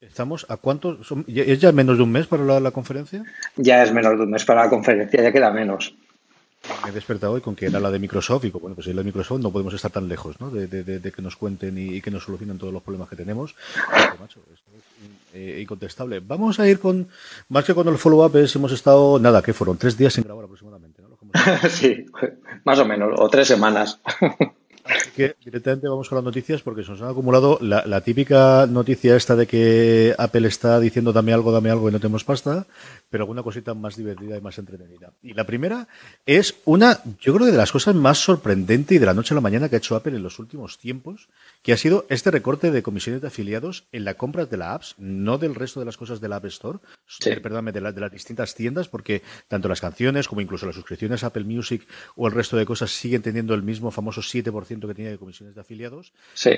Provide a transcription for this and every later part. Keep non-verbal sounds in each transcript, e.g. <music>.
¿Estamos a cuánto? ¿Es ya menos de un mes para la, conferencia? Ya es menos de un mes para la conferencia, ya queda menos. Me he despertado hoy con que era la de Microsoft y bueno, pues si es la de Microsoft no podemos estar tan lejos ¿no? de, que nos cuenten y, que nos solucionen todos los problemas que tenemos. macho, esto es eh, incontestable. Vamos a ir con, más que con el follow-up, hemos estado, nada, ¿qué fueron? Tres días sin grabar aproximadamente, ¿no? <laughs> sí, más o menos, o tres semanas. Así que directamente vamos con las noticias porque se nos han acumulado la, típica noticia esta de que Apple está diciendo dame algo, dame algo y no tenemos pasta, pero alguna cosita más divertida y más entretenida. Y la primera es una, yo creo que de las cosas más sorprendentes y de la noche a la mañana que ha hecho Apple en los últimos tiempos, que ha sido este recorte de comisiones de afiliados en la compra de la apps, no del resto de las cosas de la App Store, perdóname, de, de las distintas tiendas, porque tanto las canciones como incluso las suscripciones a Apple Music o el resto de cosas siguen teniendo el mismo famoso 7% que tenía de comisiones de afiliados.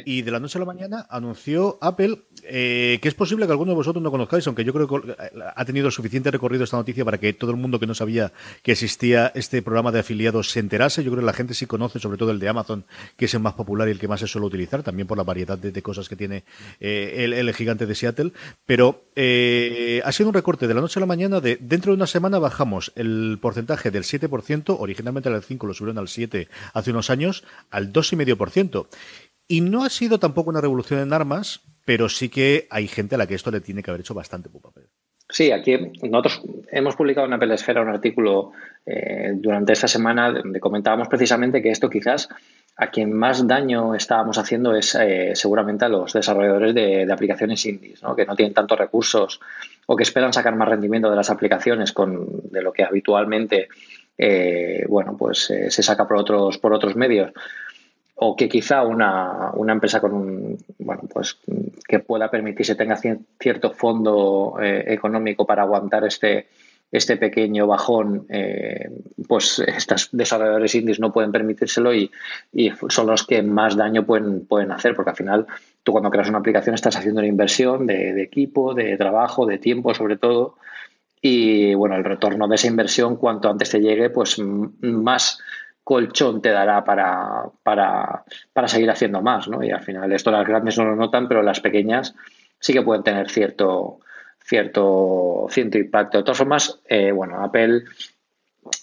Y de la noche a la mañana anunció Apple eh, que es posible que alguno de vosotros no conozcáis, aunque yo creo que ha tenido suficiente recorrido esta noticia para que todo el mundo que no sabía que existía este programa de afiliados se enterase. Yo creo que la gente sí conoce, sobre todo el de Amazon, que es el más popular y el que más se suele utilizar, también por la variedad de, cosas que tiene eh, el, gigante de Seattle. Pero eh, ha sido un recorte de la noche a la mañana de dentro de una semana bajamos el porcentaje del 7%, originalmente el 5, lo subieron al 7 hace unos años, al 2 2,5%. Y no ha sido tampoco una revolución en armas, pero sí que hay gente a la que esto le tiene que haber hecho bastante papel. Sí, aquí nosotros hemos publicado en Apple Esfera un artículo eh, durante esta semana donde comentábamos precisamente que esto quizás a quien más daño estábamos haciendo es eh, seguramente a los desarrolladores de, aplicaciones indies, ¿no? que no tienen tantos recursos o que esperan sacar más rendimiento de las aplicaciones con, de lo que habitualmente eh, bueno, pues, se saca por otros, por otros medios o que quizá una, una, empresa con un, bueno, pues que pueda permitirse tenga cierto fondo eh, económico para aguantar este, este pequeño bajón, eh, pues estos desarrolladores indies no pueden permitírselo y, y, son los que más daño pueden, pueden hacer, porque al final tú cuando creas una aplicación estás haciendo una inversión de, de equipo, de trabajo, de tiempo sobre todo, y bueno, el retorno de esa inversión cuanto antes te llegue, pues más colchón te dará para, para, para, seguir haciendo más, ¿no? Y al final esto las grandes no lo notan, pero las pequeñas sí que pueden tener cierto, cierto, cierto impacto. De todas formas, eh, bueno, Apple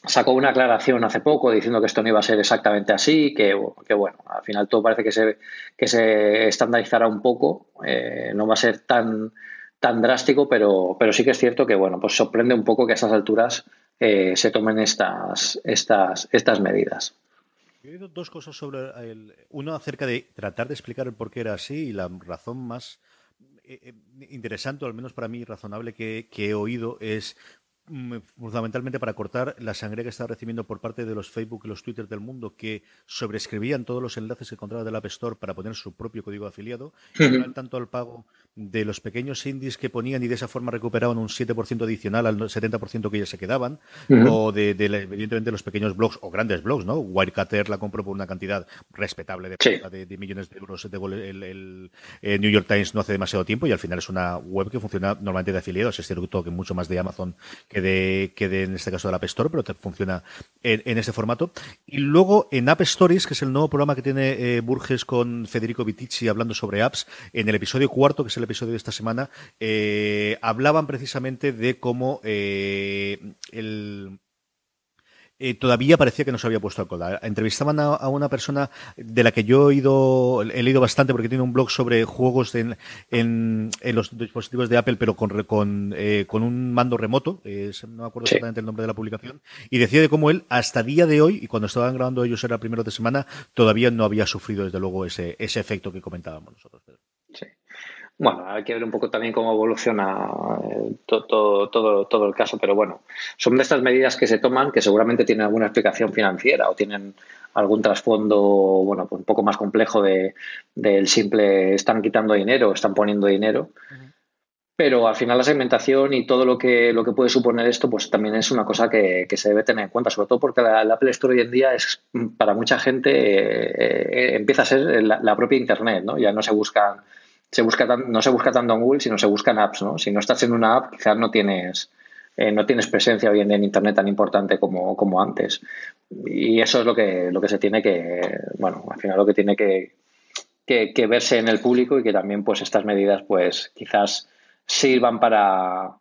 sacó una aclaración hace poco diciendo que esto no iba a ser exactamente así, que, que bueno, al final todo parece que se, que se estandarizará un poco, eh, no va a ser tan, tan drástico, pero, pero sí que es cierto que, bueno, pues sorprende un poco que a esas alturas eh, se tomen estas, estas, estas medidas. He oído dos cosas sobre el, uno acerca de tratar de explicar el por qué era así y la razón más interesante, o al menos para mí razonable, que, que he oído es fundamentalmente para cortar la sangre que está recibiendo por parte de los Facebook y los Twitter del mundo que sobrescribían todos los enlaces que encontraba del App Store para poner su propio código afiliado, y tanto al pago de los pequeños indies que ponían y de esa forma recuperaban un 7% adicional al 70% que ya se quedaban, o de, evidentemente los pequeños blogs o grandes blogs, ¿no? Wirecutter la compró por una cantidad respetable de, de, millones de euros. el, New York Times no hace demasiado tiempo y al final es una web que funciona normalmente de afiliados, es cierto que mucho más de Amazon que de, que de en este caso de la App Store, pero funciona en, en, ese formato. Y luego en App Stories, que es el nuevo programa que tiene eh, Burges con Federico Vitici hablando sobre apps, en el episodio cuarto, que es el episodio de esta semana, eh, hablaban precisamente de cómo eh, el, eh, todavía parecía que no se había puesto al coda. Entrevistaban a, una persona de la que yo he, ido, he leído bastante porque tiene un blog sobre juegos en, en, los dispositivos de Apple, pero con, con, con un mando remoto, no me acuerdo exactamente el nombre de la publicación, y decía de cómo él, hasta día de hoy, y cuando estaban grabando ellos era primero de semana, todavía no había sufrido desde luego ese, ese efecto que comentábamos nosotros. Bueno, hay que ver un poco también cómo evoluciona eh, todo, todo, todo, el caso, pero bueno, son de estas medidas que se toman que seguramente tienen alguna explicación financiera o tienen algún trasfondo, bueno, pues un poco más complejo de, del simple están quitando dinero, están poniendo dinero. Pero al final la segmentación y todo lo que, lo que puede suponer esto, pues también es una cosa que, se debe tener en cuenta, sobre todo porque la, Apple Store hoy en día es, para mucha gente, eh, eh, empieza a ser la, la, propia Internet, ¿no? Ya no se buscan se busca no se busca tanto en Google, sino se buscan apps, ¿no? Si no estás en una app, quizás no tienes, eh, no tienes presencia hoy en Internet tan importante como, como antes. Y eso es lo que, lo que se tiene que, bueno, al final lo que tiene que, que, verse en el público y que también pues estas medidas pues quizás sirvan para,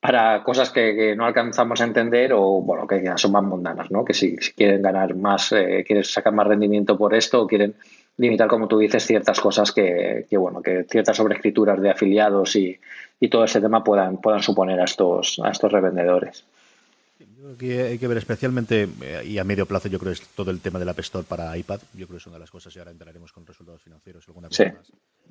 para cosas que, no alcanzamos a entender o bueno que son más mundanas, ¿no? Que si, quieren ganar más, eh, quieren sacar más rendimiento por esto o quieren limitar, como tú dices, ciertas cosas que, que bueno, que ciertas sobreescrituras de afiliados y, y todo ese tema puedan, puedan suponer a estos, a estos revendedores. Que hay que ver especialmente, eh, y a medio plazo, yo creo que es todo el tema del App Store para iPad. Yo creo que es una de las cosas, y ahora entraremos con resultados financieros alguna más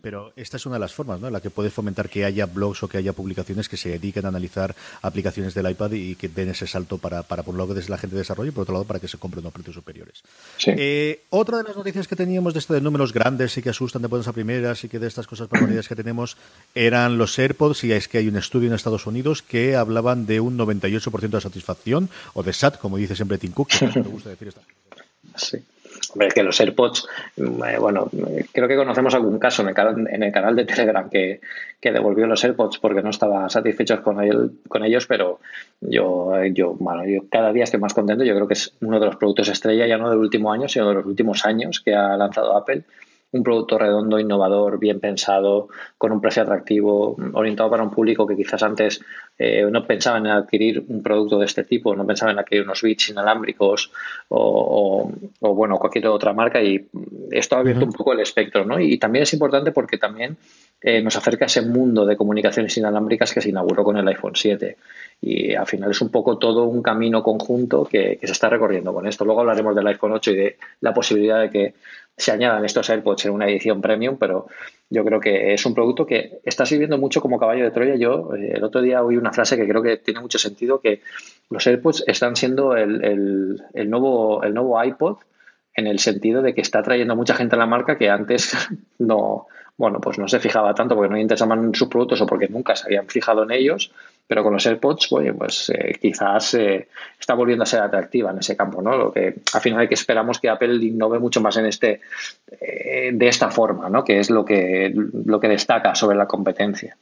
pero esta es una de las formas, ¿no? En la que puede fomentar que haya blogs o que haya publicaciones que se dediquen a analizar aplicaciones del iPad y que den ese salto para, para por un lado, desde la gente de desarrollo y por otro lado, para que se compren a precios superiores. Eh, otra de las noticias que teníamos de esto de números grandes y que asustan de buenas a primeras y que de estas cosas barbaridades que tenemos eran los AirPods y es que hay un estudio en Estados Unidos que hablaban de un 98% de satisfacción o de SAT, como dice siempre Tim Cook, que me gusta decir esta. <laughs> Sí. Hombre, es que los AirPods, mm, eh, bueno, creo que conocemos algún caso en el canal, en el canal de Telegram que, devolvió los AirPods porque no estaba satisfecho con, con ellos, pero yo, yo, bueno, yo cada día estoy más contento. Yo creo que es uno de los productos estrella, ya no del último año, sino de los últimos años que ha lanzado Apple un producto redondo, innovador, bien pensado, con un precio atractivo, orientado para un público que quizás antes eh, no pensaba en adquirir un producto de este tipo, no pensaba en adquirir unos bits inalámbricos o, bueno, cualquier otra marca y esto ha abierto un poco el espectro, ¿no? Y también es importante porque también eh, nos acerca a ese mundo de comunicaciones inalámbricas que se inauguró con el iPhone 7 y al final es un poco todo un camino conjunto que, que, se está recorriendo con esto. Luego hablaremos del iPhone 8 y de la posibilidad de que se añadan estos AirPods en una edición premium, pero yo creo que es un producto que está sirviendo mucho como caballo de Troya. Yo eh, el otro día oí una frase que creo que tiene mucho sentido, que los AirPods están siendo el, nuevo, el nuevo iPod en el sentido de que está trayendo mucha gente a la marca que antes <laughs> no, bueno, pues no se fijaba tanto porque no interesaban sus productos o porque nunca se habían fijado en ellos, pero con los AirPods, pues eh, quizás eh, está volviendo a ser atractiva en ese campo, ¿no? Lo que al final que esperamos que Apple innove mucho más en este, eh, de esta forma, ¿no? Que es lo que, lo que destaca sobre la competencia.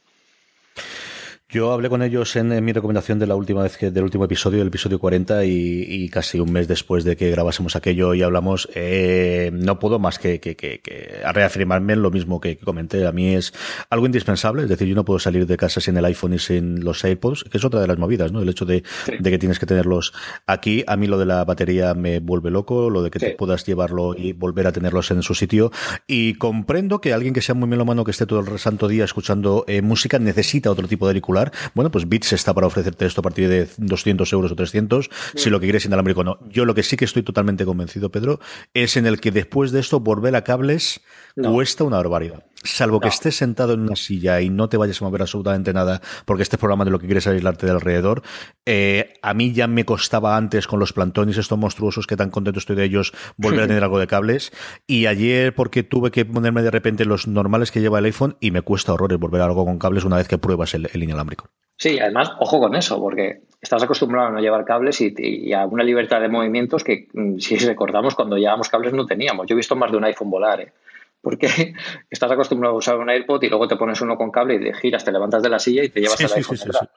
Yo hablé con ellos en, mi recomendación de la última vez que del último episodio, el episodio 40, y, casi un mes después de que grabásemos aquello y hablamos, eh, no puedo más que, que, que, que, reafirmarme en lo mismo que, comenté. A mí es algo indispensable, es decir, yo no puedo salir de casa sin el iPhone y sin los AirPods, que es otra de las movidas, ¿no? El hecho de, de que tienes que tenerlos aquí. A mí lo de la batería me vuelve loco, lo de que te puedas llevarlo y volver a tenerlos en su sitio. Y comprendo que alguien que sea muy melomano, que esté todo el santo día escuchando eh, música, necesita otro tipo de auricular bueno, pues Bits está para ofrecerte esto a partir de 200 euros o 300, si lo que quieres inalámbrico no. Yo lo que sí que estoy totalmente convencido, Pedro, es en el que después de esto volver a cables cuesta una barbaridad. Salvo que estés sentado en una silla y no te vayas a mover absolutamente nada porque estés programando lo que quieres aislarte de alrededor. Eh, a mí ya me costaba antes con los plantones estos monstruosos que tan contento estoy de ellos volver a <laughs> tener algo de cables. Y ayer porque tuve que ponerme de repente los normales que lleva el iPhone y me cuesta horrores volver a algo con cables una vez que pruebas el, inalámbrico. Sí, además, ojo con eso, porque estás acostumbrado a no llevar cables y, a una libertad de movimientos que, mm, si recordamos, cuando llevábamos cables no teníamos. Yo he visto más de un iPhone volar, ¿eh? porque <laughs> estás acostumbrado a usar un AirPod y luego te pones uno con cable y te giras, te levantas de la silla y te llevas el iPhone. o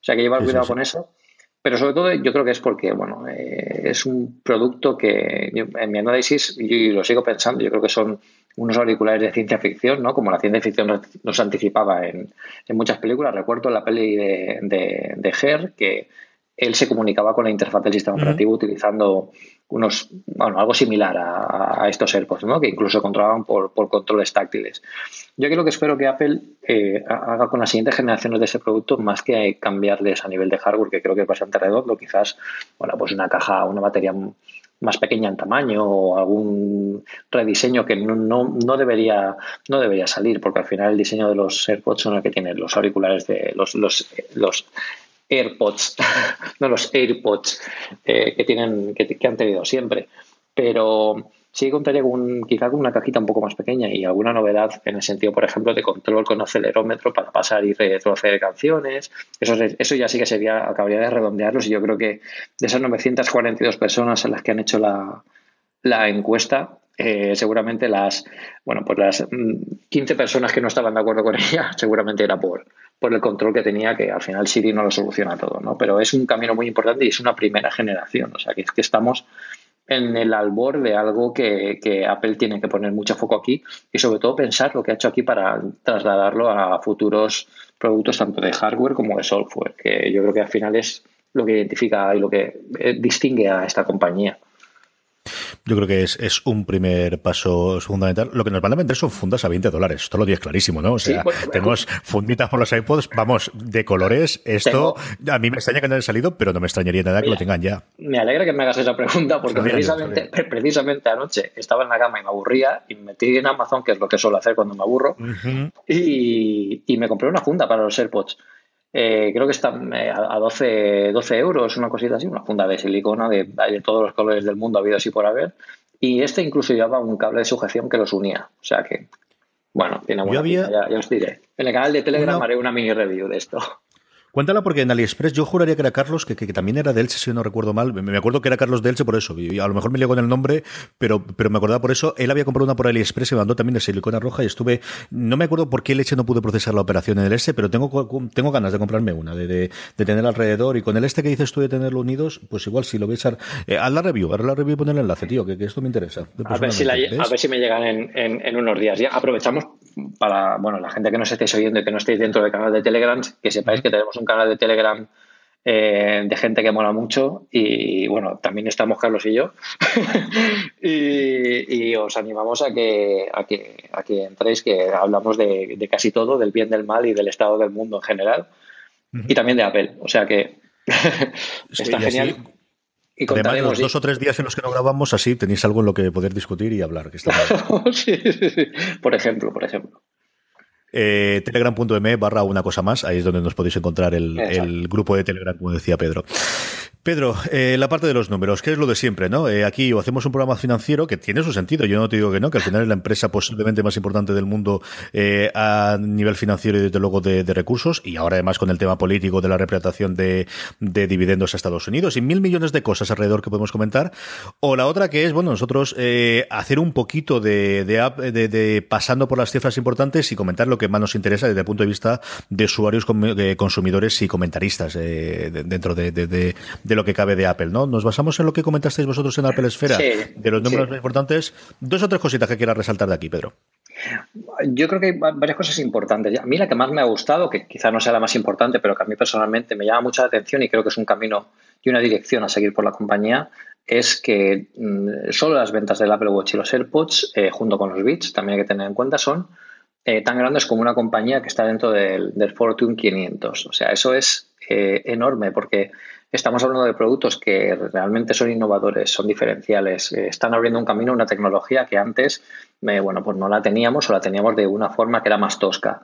sea que llevar cuidado con eso. Pero sobre todo yo creo que es porque, bueno, eh, es un producto que en mi análisis, y lo sigo pensando, yo creo que son unos auriculares de ciencia ficción, ¿no? Como la ciencia ficción nos, anticipaba en, muchas películas. Recuerdo la peli de, de, de Her, que él se comunicaba con la interfaz del sistema operativo utilizando unos, bueno, algo similar a, estos AirPods, ¿no? que incluso controlaban por, controles táctiles. Yo creo que espero que Apple eh, haga con las siguientes generaciones de ese producto más que cambiarles a nivel de hardware, que creo que es bastante redondo, quizás, bueno, pues una caja, una batería más pequeña en tamaño o algún rediseño que no, no, debería, no debería salir, porque al final el diseño de los AirPods son el que tienen los auriculares de los, los, los AirPods, <laughs> no los AirPods eh, que tienen, que, han tenido siempre. Pero sí contaría con quizá con una cajita un poco más pequeña y alguna novedad en el sentido, por ejemplo, de control con acelerómetro para pasar y retroceder canciones. Eso, eso ya sí que sería, acabaría de redondearlos y yo creo que de esas 942 personas a las que han hecho la, la encuesta, eh, seguramente las, bueno, pues las 15 mm, personas que no estaban de acuerdo con ella, <laughs> seguramente era por, por el control que tenía, que al final Siri no lo soluciona todo, ¿no? Pero es un camino muy importante y es una primera generación, o sea, que es que estamos en el albor de algo que, que, Apple tiene que poner mucho foco aquí y sobre todo pensar lo que ha hecho aquí para trasladarlo a futuros productos tanto de hardware como de software, que yo creo que al final es lo que identifica y lo que eh, distingue a esta compañía. Yo creo que es, un primer paso fundamental. Lo que nos van a vender son fundas a 20 dólares. Esto lo tienes clarísimo, ¿no? O sea, tenemos funditas por los iPods, vamos, de colores. Esto a mí me extraña que no haya salido, pero no me extrañaría nada que lo tengan ya. Me alegra que me hagas esa pregunta porque precisamente, <laughs> precisamente anoche estaba en la cama y me aburría y me metí en Amazon, que es lo que suelo hacer cuando me aburro, y, y me compré una funda para los AirPods. Eh, creo que está eh, a 12, 12 euros, una cosita así, una funda de silicona de, de todos los colores del mundo habido así por haber. Y este incluso llevaba un cable de sujeción que los unía. O sea que, bueno, tiene buena ya, ya, os diré. En el canal de Telegram haré una mini review de esto. Cuéntala porque en AliExpress yo juraría que era Carlos, que, también era de Elche, si no recuerdo mal. Me acuerdo que era Carlos de Elche por eso. Y a lo mejor me lió con el nombre, pero, pero me acordaba por eso. Él había comprado una por AliExpress y me mandó también de silicona roja y estuve... No me acuerdo por qué Leche no pude procesar la operación en el S, pero tengo, tengo ganas de comprarme una, de, de, tener alrededor. Y con el este que dices tú de tenerlo unidos, pues igual si lo voy a. Eh, haz la review, haz la review y poner el enlace, tío, que, esto me interesa. A ver, si a ver si me llegan en, en, en, unos días. Ya aprovechamos para, bueno, la gente que nos estéis oyendo y que no estéis dentro del canal de Telegram, que sepáis que tenemos un canal de Telegram eh, de gente que mola mucho y bueno, también estamos Carlos y yo <laughs> y, os animamos a que, a que, a que entréis, que hablamos de, casi todo, del bien, del mal y del estado del mundo en general y también de Apple, o sea que <laughs> está genial. Y Además, los dos o tres días en los que no grabamos, así tenéis algo en lo que poder discutir y hablar. Que está <laughs> sí, sí, sí. Por ejemplo, por ejemplo. Eh, Telegram.me barra una cosa más, ahí es donde nos podéis encontrar el, el, grupo de Telegram, como decía Pedro. Pedro, eh, la parte de los números, que es lo de siempre, ¿no? Eh, aquí o hacemos un programa financiero que tiene su sentido, yo no te digo que no, que al final es la empresa posiblemente más importante del mundo eh, a nivel financiero y desde luego de, recursos, y ahora además con el tema político de la representación de, dividendos a Estados Unidos y mil millones de cosas alrededor que podemos comentar. O la otra que es, bueno, nosotros hacer un poquito de, de, pasando por las cifras importantes y comentar lo que más nos interesa desde el punto de vista de usuarios, consumidores y comentaristas dentro de lo que cabe de Apple, ¿no? Nos basamos en lo que comentasteis vosotros en Apple Esfera, de los números más importantes. Dos o tres cositas que quieras resaltar de aquí, Pedro. Yo creo que hay varias cosas importantes. A mí la que más me ha gustado, que quizás no sea la más importante, pero que a mí personalmente me llama mucha atención y creo que es un camino y una dirección a seguir por la compañía, es que mm, solo las ventas del Apple Watch y los AirPods, eh, junto con los Beats, también hay que tener en cuenta, son eh, tan grandes como una compañía que está dentro del, Fortune 500. O sea, eso es eh, enorme porque Estamos hablando de productos que realmente son innovadores, son diferenciales, eh, están abriendo un camino, una tecnología que antes, eh, bueno, pues no la teníamos o la teníamos de una forma que era más tosca.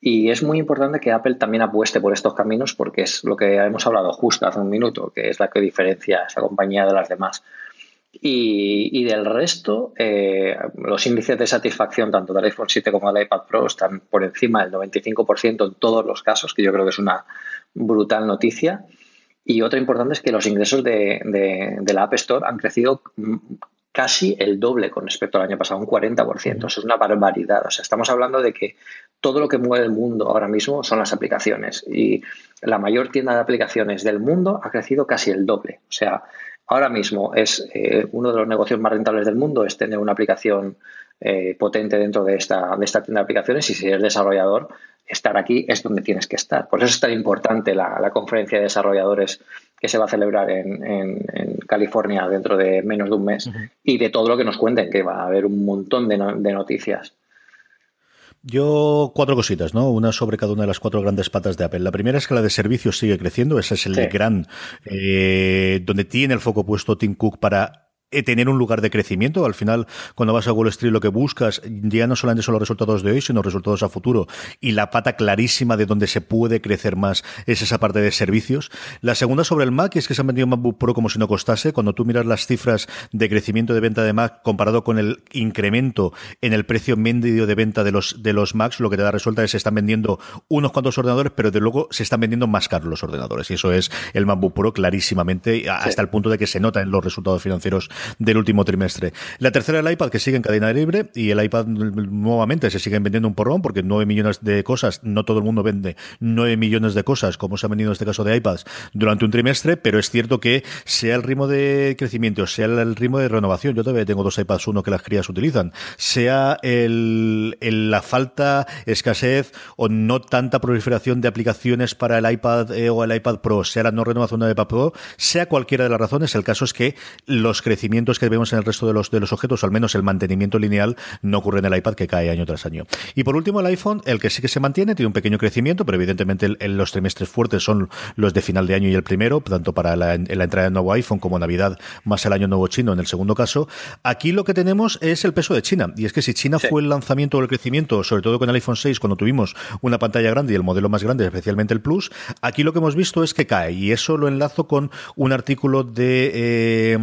Y es muy importante que Apple también apueste por estos caminos porque es lo que hemos hablado justo hace un minuto, que es la que diferencia a esa compañía de las demás. Y, del resto, eh, los índices de satisfacción tanto del iPhone 7 como del iPad Pro están por encima del 95% en todos los casos, que yo creo que es una brutal noticia. Y otra importante es que los ingresos de, la App Store han crecido casi el doble con respecto al año pasado, un 40%. Eso es una barbaridad. O sea, estamos hablando de que todo lo que mueve el mundo ahora mismo son las aplicaciones. Y la mayor tienda de aplicaciones del mundo ha crecido casi el doble. O sea, ahora mismo es eh, uno de los negocios más rentables del mundo es tener una aplicación eh, potente dentro de esta, de esta tienda de aplicaciones y si eres desarrollador estar aquí es donde tienes que estar. Por eso es tan importante la, conferencia de desarrolladores que se va a celebrar en, California dentro de menos de un mes y de todo lo que nos cuenten, que va a haber un montón de, noticias. Yo cuatro cositas, ¿no? Una sobre cada una de las cuatro grandes patas de Apple. La primera es que la de servicios sigue creciendo. Ese es el gran, eh, donde tiene el foco puesto Tim Cook para tener un lugar de crecimiento. Al final, cuando vas a Wall Street, lo que buscas ya no solamente son los resultados de hoy, sino resultados a futuro. Y la pata clarísima de donde se puede crecer más es esa parte de servicios. La segunda sobre el Mac es que se han vendido MacBook Pro como si no costase. Cuando tú miras las cifras de crecimiento de venta de Mac comparado con el incremento en el precio medio de venta de los, de los Macs, lo que te da resulta es que se están vendiendo unos cuantos ordenadores, pero de luego se están vendiendo más caros los ordenadores. Y eso es el MacBook Pro clarísimamente, hasta el punto de que se nota en los resultados financieros del último trimestre. La tercera, el iPad, que sigue en cadena libre, y el iPad nuevamente se siguen vendiendo un porrón, porque 9 millones de cosas, no todo el mundo vende 9 millones de cosas, como se ha vendido en este caso de iPads, durante un trimestre, pero es cierto que sea el ritmo de crecimiento, sea el ritmo de renovación, yo todavía tengo dos iPads uno que las crías utilizan, sea el, la falta, escasez o no tanta proliferación de aplicaciones para el iPad eh, o el iPad Pro, sea la no renovación del iPad Pro, sea cualquiera de las razones, el caso es que los crecimientos que vemos en el resto de los, de los objetos, o al menos el mantenimiento lineal, no ocurre en el iPad que cae año tras año. Y por último, el iPhone, el que sí que se mantiene, tiene un pequeño crecimiento, pero evidentemente los trimestres fuertes son los de final de año y el primero, tanto para la, la entrada del nuevo iPhone como Navidad, más el año nuevo chino en el segundo caso. Aquí lo que tenemos es el peso de China. Y es que si China fue el lanzamiento o el crecimiento, sobre todo con el iPhone 6, cuando tuvimos una pantalla grande y el modelo más grande, especialmente el Plus, aquí lo que hemos visto es que cae. Y eso lo enlazo con un artículo de, eh,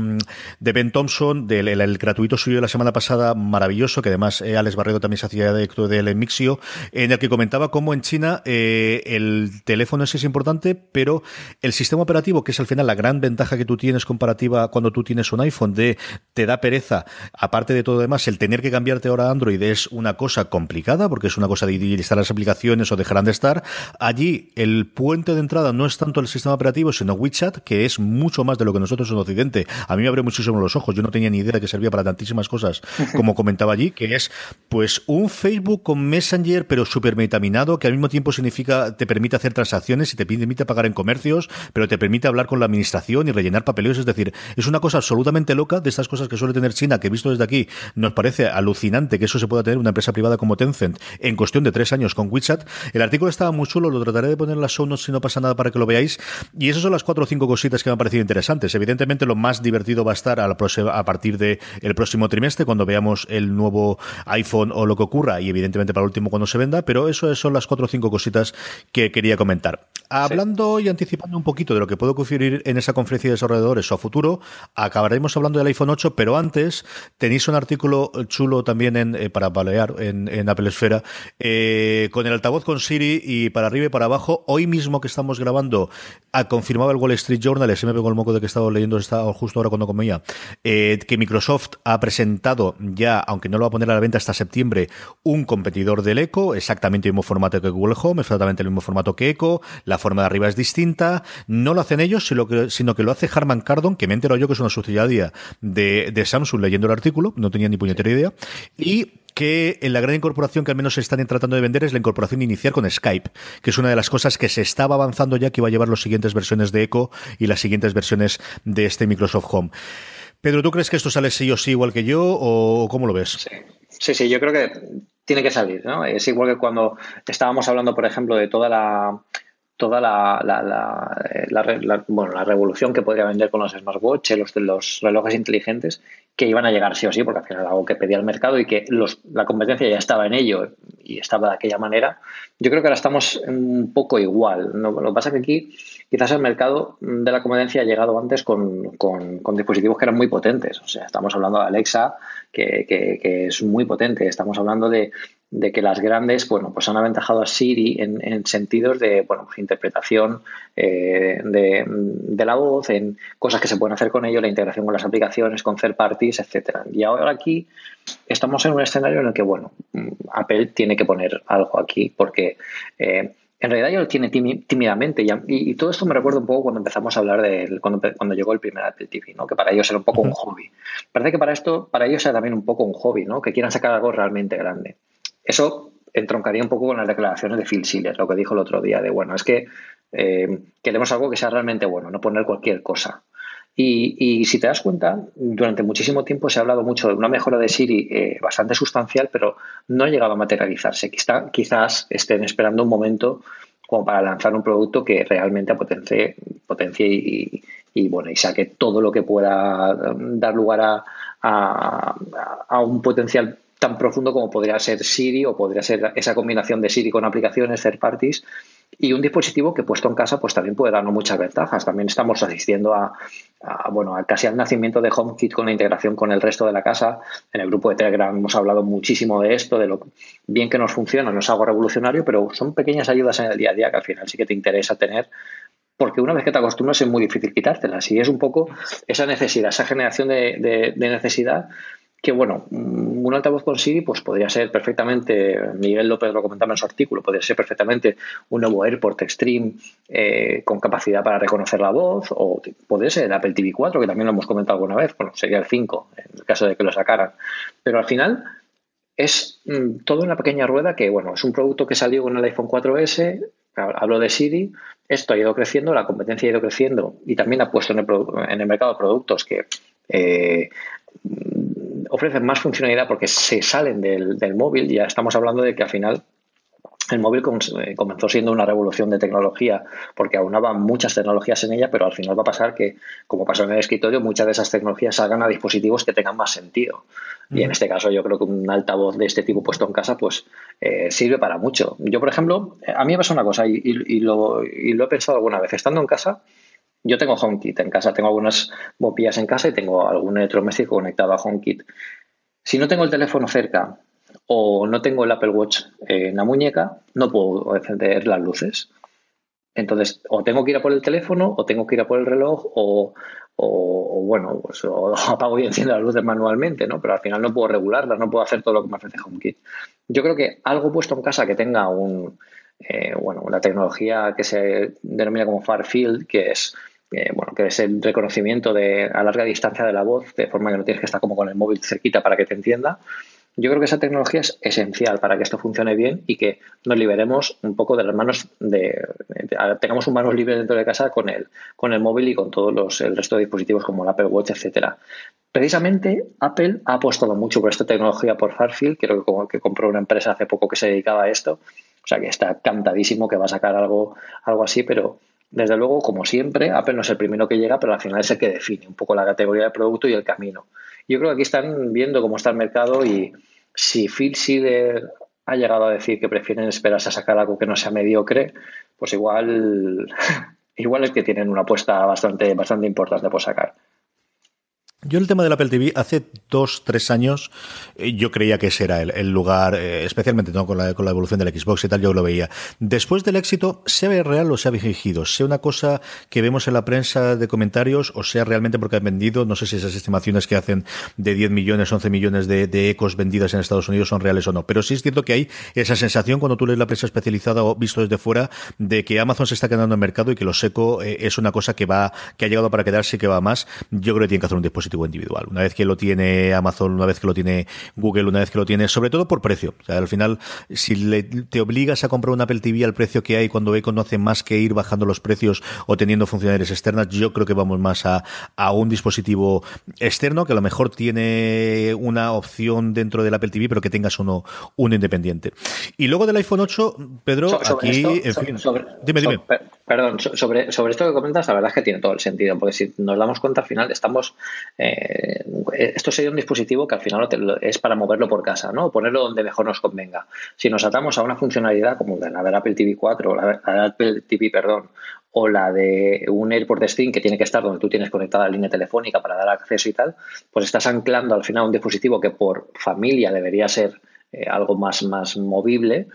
de Ben Thompson, del el, gratuito suyo de la semana pasada, maravilloso, que además eh, Alex Barredo también se hacía directo del Mixio, en el que comentaba cómo en China eh, el teléfono es importante, pero el sistema operativo, que es al final la gran ventaja que tú tienes comparativa cuando tú tienes un iPhone, de te da pereza, aparte de todo demás, el tener que cambiarte ahora a Android es una cosa complicada, porque es una cosa de instalar las aplicaciones o dejarán de estar. Allí el puente de entrada no es tanto el sistema operativo, sino WeChat, que es mucho más de lo que nosotros en Occidente. A mí me abre muchísimo los ojos. Yo no tenía ni idea de que servía para tantísimas cosas, <laughs> como comentaba allí, que es pues un Facebook con Messenger, pero súper metaminado, que al mismo tiempo significa, te permite hacer transacciones y te permite pagar en comercios, pero te permite hablar con la administración y rellenar papeleos. Es decir, es una cosa absolutamente loca de estas cosas que suele tener China, que visto desde aquí nos parece alucinante que eso se pueda tener una empresa privada como Tencent en cuestión de tres años con WeChat. El artículo estaba muy chulo, lo trataré de poner en las show notes si no pasa nada para que lo veáis. Y esas son las cuatro o cinco cositas que me han parecido interesantes. Evidentemente, lo más divertido va a estar a, la a partir del el próximo trimestre, cuando veamos el nuevo iPhone o lo que ocurra, y evidentemente para el último cuando se venda, pero eso son las cuatro o cinco cositas que quería comentar. Hablando y anticipando un poquito de lo que puede ocurrir en esa conferencia de desarrolladores o a futuro, acabaremos hablando del iPhone 8, pero antes tenéis un artículo chulo también en, eh, para balear en, Apple Esfera eh, con el altavoz con Siri y para arriba y para abajo. Hoy mismo que estamos grabando, ha confirmado el Wall Street Journal, ese me pegó el moco de que estaba leyendo justo ahora cuando comía, eh, que Microsoft ha presentado ya, aunque no lo va a poner a la venta hasta septiembre, un competidor del Echo, exactamente el mismo formato que Google Home, exactamente el mismo formato que Echo, la forma de arriba es distinta, no lo hacen ellos, sino que, sino que lo hace Harman Kardon, que me entero yo que es una subsidiaria de, de Samsung leyendo el artículo, no tenía ni puñetera idea, y que en la gran incorporación que al menos se están tratando de vender es la incorporación inicial con Skype, que es una de las cosas que se estaba avanzando ya que iba a llevar las siguientes versiones de Echo y las siguientes versiones de este Microsoft Home. Pedro, ¿tú crees que esto sale sí o sí igual que yo o cómo lo ves? Sí, sí, sí yo creo que tiene que salir, ¿no? Es igual que cuando estábamos hablando, por ejemplo, de toda la toda la, la, la, bueno, la revolución que podría vender con los smartwatches, los, los relojes inteligentes, que iban a llegar sí o sí, porque al final algo que pedía el mercado y que los, la competencia ya estaba en ello y estaba de aquella manera. Yo creo que ahora estamos un poco igual. Lo que pasa es que aquí quizás el mercado de la competencia ha llegado antes con, dispositivos que eran muy potentes. O sea, estamos hablando de Alexa, que, es muy potente. Estamos hablando de, que las grandes, bueno, pues han aventajado a Siri en, en sentidos de, bueno, pues interpretación eh, de, de, la voz, en cosas que se pueden hacer con ello, la integración con las aplicaciones, con third parties, etcétera. Y ahora aquí estamos en un escenario en el que, bueno, Apple tiene que poner algo aquí porque eh, en realidad ya lo tiene tímidamente. Y, todo esto me recuerda un poco cuando empezamos a hablar de cuando, cuando llegó el primer Apple TV, ¿no? que para ellos era un poco un hobby. Parece que para esto, para ellos era también un poco un hobby, ¿no? que quieran sacar algo realmente grande. Eso entroncaría un poco con las declaraciones de Phil Schiller, lo que dijo el otro día, de bueno, es que eh, queremos algo que sea realmente bueno, no poner cualquier cosa. Y, si te das cuenta, durante muchísimo tiempo se ha hablado mucho de una mejora de Siri eh, bastante sustancial, pero no ha llegado a materializarse. quizás estén esperando un momento como para lanzar un producto que realmente potencie, potencie y, bueno, y saque todo lo que pueda um, dar lugar a, un potencial tan profundo como podría ser Siri o podría ser esa combinación de Siri con aplicaciones third parties y un dispositivo que puesto en casa pues también puede darnos muchas ventajas. También estamos asistiendo a, bueno, a casi al nacimiento de HomeKit con la integración con el resto de la casa. En el grupo de Telegram hemos hablado muchísimo de esto, de lo bien que nos funciona, no es algo revolucionario, pero son pequeñas ayudas en el día a día que al final sí que te interesa tener porque una vez que te acostumbras es muy difícil quitártelas y es un poco esa necesidad, esa generación de, de necesidad que bueno, un altavoz con Siri pues podría ser perfectamente, Miguel López lo comentaba en su artículo, podría ser perfectamente un nuevo AirPort Extreme eh, con capacidad para reconocer la voz o podría ser el Apple TV 4 que también lo hemos comentado alguna vez, bueno, sería el 5 en el caso de que lo sacaran, pero al final es mm, todo una pequeña rueda que bueno, es un producto que salió con el iPhone 4S, hablo de Siri, esto ha ido creciendo, la competencia ha ido creciendo y también ha puesto en el, mercado productos que eh, ofrecen más funcionalidad porque se salen del, móvil. Ya estamos hablando de que al final el móvil eh, comenzó siendo una revolución de tecnología porque aunaba muchas tecnologías en ella, pero al final va a pasar que, como pasó en el escritorio, muchas de esas tecnologías salgan a dispositivos que tengan más sentido. Y en este caso yo creo que un altavoz de este tipo puesto en casa pues eh, sirve para mucho. Yo, por ejemplo, a mí me pasa una cosa y, lo, y lo he pensado alguna vez. Estando en casa, yo tengo HomeKit en casa, tengo algunas bombillas en casa y tengo algún electrodoméstico conectado a HomeKit. Si no tengo el teléfono cerca o no tengo el Apple Watch en la muñeca, no puedo encender las luces. Entonces, o tengo que ir a por el teléfono, o tengo que ir a por el reloj, o, bueno, pues <laughs> apago y enciendo las luces manualmente, ¿no? Pero al final no puedo regularlas, no puedo hacer todo lo que me ofrece HomeKit. Yo creo que algo puesto en casa que tenga un, eh, bueno, una tecnología que se denomina como Far Field, que es bueno, que es el reconocimiento de, a larga distancia de la voz, de forma que no tienes que estar como con el móvil cerquita para que te entienda. Yo creo que esa tecnología es esencial para que esto funcione bien y que nos liberemos un poco de las manos de, tengamos un manos libre dentro de casa con el, con el móvil y con todos los, el resto de dispositivos como el Apple Watch, etcétera. Precisamente Apple ha apostado mucho por esta tecnología por Farfield, creo que, que compró una empresa hace poco que se dedicaba a esto, o sea que está cantadísimo que va a sacar algo, algo así, pero desde luego, como siempre, Apple no es el primero que llega, pero al final es el que define un poco la categoría de producto y el camino. Yo creo que aquí están viendo cómo está el mercado y si Phil Schiller ha llegado a decir que prefieren esperarse a sacar algo que no sea mediocre, pues igual, <laughs> igual es que tienen una apuesta bastante, bastante importante por sacar. Yo el tema del Apple TV, hace dos, tres años, eh, yo creía que ese era el, lugar, eh, especialmente ¿no? con, la, con la evolución del Xbox y tal, yo lo veía. Después del éxito, sea real o sea fingido, sea una cosa que vemos en la prensa de comentarios o sea realmente porque han vendido, no sé si esas estimaciones que hacen de 10 millones, 11 millones de, ecos vendidas en Estados Unidos son reales o no. Pero sí es cierto que hay esa sensación cuando tú lees la prensa especializada o visto desde fuera de que Amazon se está quedando en mercado y que lo seco eh, es una cosa que va, que ha llegado para quedarse y que va más. Yo creo que tiene que hacer un dispositivo individual. Una vez que lo tiene Amazon, una vez que lo tiene Google, una vez que lo tiene, sobre todo por precio. O sea, al final, si te obligas a comprar un Apple TV al precio que hay cuando Eco no hace más que ir bajando los precios o teniendo funcionalidades externas, yo creo que vamos más a, un dispositivo externo que a lo mejor tiene una opción dentro del Apple TV, pero que tengas uno, uno independiente. Y luego del iPhone 8, Pedro, aquí, en fin, dime, dime. perdón, sobre, sobre esto que comentas, la verdad es que tiene todo el sentido, porque si nos damos cuenta al final, estamos eh, esto sería un dispositivo que al final es para moverlo por casa, ¿no? Ponerlo donde mejor nos convenga. Si nos atamos a una funcionalidad como la del Apple TV 4 o la del Apple TV, perdón, o la de un AirPort Stream que tiene que estar donde tú tienes conectada la línea telefónica para dar acceso y tal, pues estás anclando al final un dispositivo que por familia debería ser eh, algo más, más movible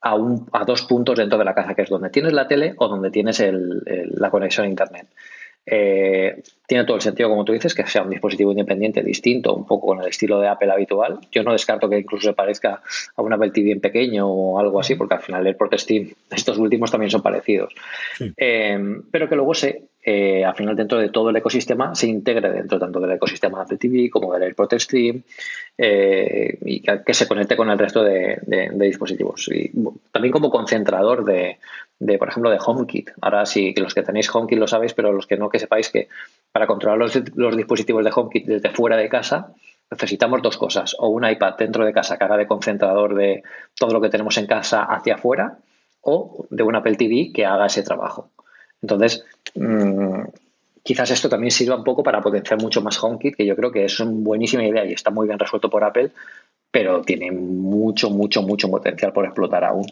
a, un, a dos puntos dentro de la casa, que es donde tienes la tele o donde tienes la conexión a Internet. Eh, tiene todo el sentido, como tú dices, que sea un dispositivo independiente distinto, un poco con el estilo de Apple habitual. Yo no descarto que incluso se parezca a un Apple TV en pequeño o algo así, porque al final el Steam, estos últimos también son parecidos. Eh, pero que luego se, eh, al final dentro de todo el ecosistema se integre dentro tanto del ecosistema Apple TV como del AirPort Stream y que, se conecte con el resto de, dispositivos. Y también como concentrador de, por ejemplo, de HomeKit. Ahora sí, que los que tenéis HomeKit lo sabéis, pero los que no, que sepáis que para controlar los, los dispositivos de HomeKit desde fuera de casa, necesitamos dos cosas. O un iPad dentro de casa que haga de concentrador de todo lo que tenemos en casa hacia afuera, o de un Apple TV que haga ese trabajo. Entonces, mm, quizás esto también sirva un poco para potenciar mucho más HomeKit, que yo creo que es una buenísima idea y está muy bien resuelto por Apple, pero tiene mucho, mucho, mucho potencial por explotar aún.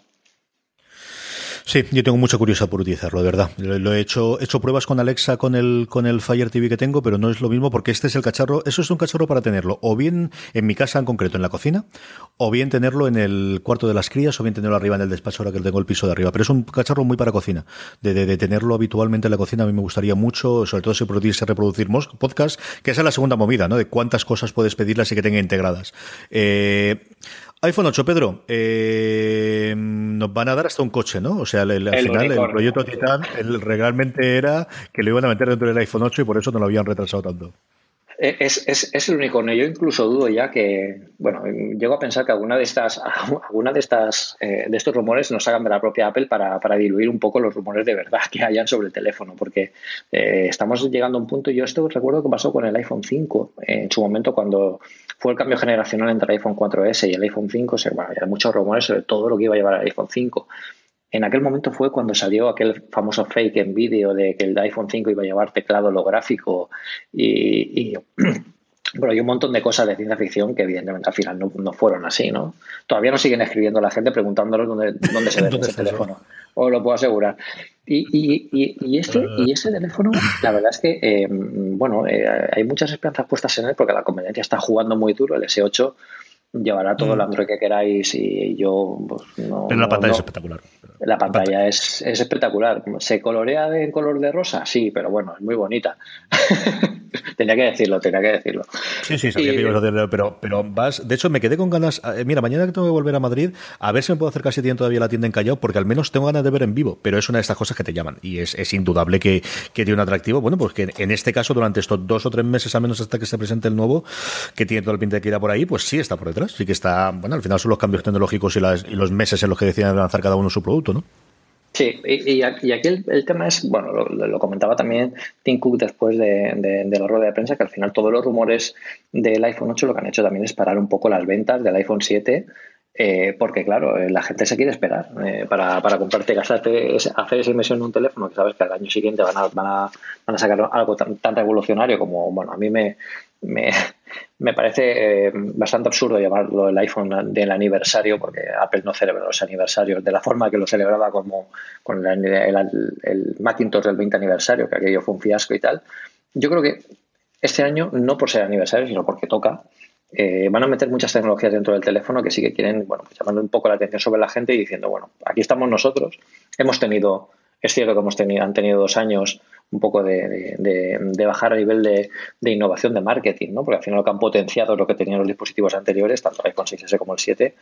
Sí, yo tengo mucha curiosidad por utilizarlo, de verdad. Lo, he hecho, he hecho pruebas con Alexa con el con el Fire TV que tengo, pero no es lo mismo porque este es el cacharro, eso es un cacharro para tenerlo o bien en mi casa en concreto en la cocina, o bien tenerlo en el cuarto de las crías, o bien tenerlo arriba en el despacho ahora que tengo el piso de arriba. Pero es un cacharro muy para cocina. De, de, tenerlo habitualmente en la cocina a mí me gustaría mucho, sobre todo si pudiese reproducir podcast, que esa es la segunda movida, ¿no? De cuántas cosas puedes pedirlas y que tenga integradas. Eh, iPhone 8, Pedro, eh, nos van a dar hasta un coche, ¿no? O sea, al final el proyecto Titan realmente era que lo iban a meter dentro del iPhone 8 y por eso no lo habían retrasado tanto. Es, es, es, el unicornio. Yo incluso dudo ya que, bueno, llego a pensar que alguna de estas, <laughs> alguna de estas, eh, de estos rumores nos hagan de la propia Apple para, para, diluir un poco los rumores de verdad que hayan sobre el teléfono, porque eh, estamos llegando a un punto. Yo esto recuerdo que pasó con el iPhone 5 en su momento cuando fue el cambio generacional entre el iPhone 4S y el iPhone 5. Se, bueno, había muchos rumores sobre todo lo que iba a llevar el iPhone 5 en aquel momento fue cuando salió aquel famoso fake en vídeo de que el iPhone 5 iba a llevar teclado holográfico y, <clears throat> bueno, hay un montón de cosas de ciencia ficción que evidentemente al final no, fueron así, ¿no? Todavía nos siguen escribiendo la gente preguntándonos dónde, dónde se ve <laughs> ese teléfono. Os lo puedo asegurar. Y, y, y, este, y ese teléfono, la verdad es que, eh, bueno, eh, hay muchas esperanzas puestas en él porque la competencia está jugando muy duro. El S8 llevará todo el mm. Android que queráis y yo pues, no. Pero la pantalla es espectacular. La pantalla, Es, es, espectacular. ¿Se colorea en color de rosa? Sí, pero bueno, es muy bonita. <laughs> tenía que decirlo, tenía que decirlo. Sí, sí, sabía que ibas a decirlo, pero, pero vas. De hecho, me quedé con ganas. Eh, mira, mañana que tengo que volver a Madrid, a ver si me puedo acercar si tienen todavía la tienda en Callao, porque al menos tengo ganas de ver en vivo. Pero es una de estas cosas que te llaman y es, es indudable que, que, tiene un atractivo. Bueno, pues que en este caso, durante estos dos o tres meses, al menos hasta que se presente el nuevo, que tiene todo el pinta de que irá por ahí, pues sí está por detrás. Sí que está. Bueno, al final son los cambios tecnológicos y, las, y los meses en los que deciden lanzar cada uno su producto, ¿no? Sí, y, aquí el, tema es, bueno, lo, comentaba también Tim Cook después de, de, la rueda de prensa, que al final todos los rumores del iPhone 8 lo que han hecho también es parar un poco las ventas del iPhone 7 eh, porque claro, eh, la gente se quiere esperar eh, para, para comprarte, gastarte, hacer esa inversión en un teléfono que sabes que al año siguiente van a, van a, van a sacar algo tan, tan, revolucionario como, bueno, a mí me, me, <laughs> me parece bastante absurdo llamarlo el iPhone del aniversario porque Apple no celebra los aniversarios de la forma que lo celebraba como con el, el, el Macintosh del 20 aniversario, que aquello fue un fiasco y tal. Yo creo que este año, no por ser aniversario, sino porque toca, eh, van a meter muchas tecnologías dentro del teléfono que sí que quieren, bueno, pues llamando un poco la atención sobre la gente y diciendo, bueno, aquí estamos nosotros, hemos tenido, es cierto que hemos tenido, han tenido dos años un poco de, bajar a nivel de, innovación de marketing, ¿no? Porque al final lo que han potenciado lo que tenían los dispositivos anteriores, tanto el iPhone 6S como el 7,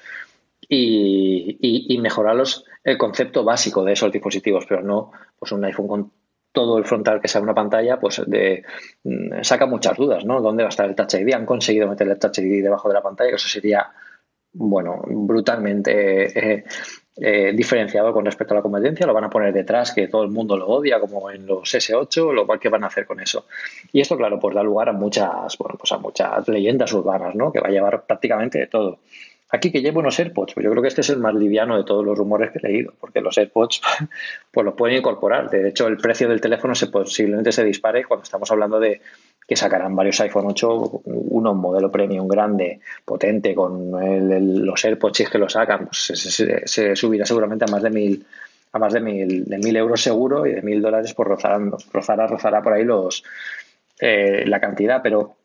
y, y, y mejorar el concepto básico de esos dispositivos, pero no pues un iPhone con todo el frontal que sea una pantalla, pues de, mm, saca muchas dudas, ¿no? ¿Dónde va a estar el Touch ID? Han conseguido meter el Touch ID debajo de la pantalla, eso sería, bueno, brutalmente eh, eh, diferenciado con respecto a la competencia. Lo van a poner detrás, que todo el mundo lo odia, como en los S8, lo cual que van a hacer con eso. Y esto, claro, pues da lugar a muchas, bueno, pues a muchas leyendas urbanas, ¿no? Que va a llevar prácticamente de todo. Aquí que llevo unos AirPods, pues yo creo que este es el más liviano de todos los rumores que he leído, porque los AirPods <laughs> pues los pueden incorporar. De hecho, el precio del teléfono se posiblemente se dispare cuando estamos hablando de que sacarán varios iPhone 8, uno un modelo premium grande, potente, con los AirPods que lo sacan, pues se, subirá seguramente a más de mil a más de mil, de mil euros seguro y de mil dólares por pues rozarán, rozará, rozará por ahí los eh, la cantidad, pero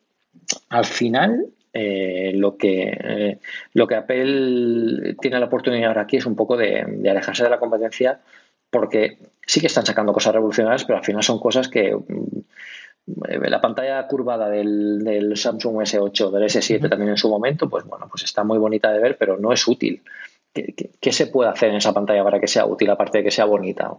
al final eh, lo, que, eh, lo que Apple tiene la oportunidad ahora aquí es un poco de, alejarse de la competencia porque sí que están sacando cosas revolucionarias, pero al final son cosas que la pantalla curvada del, Samsung S8, del S7 también en su momento, pues bueno, pues está muy bonita de ver, pero no es útil. ¿Qué, se puede hacer en esa pantalla para que sea útil, aparte de que sea bonita?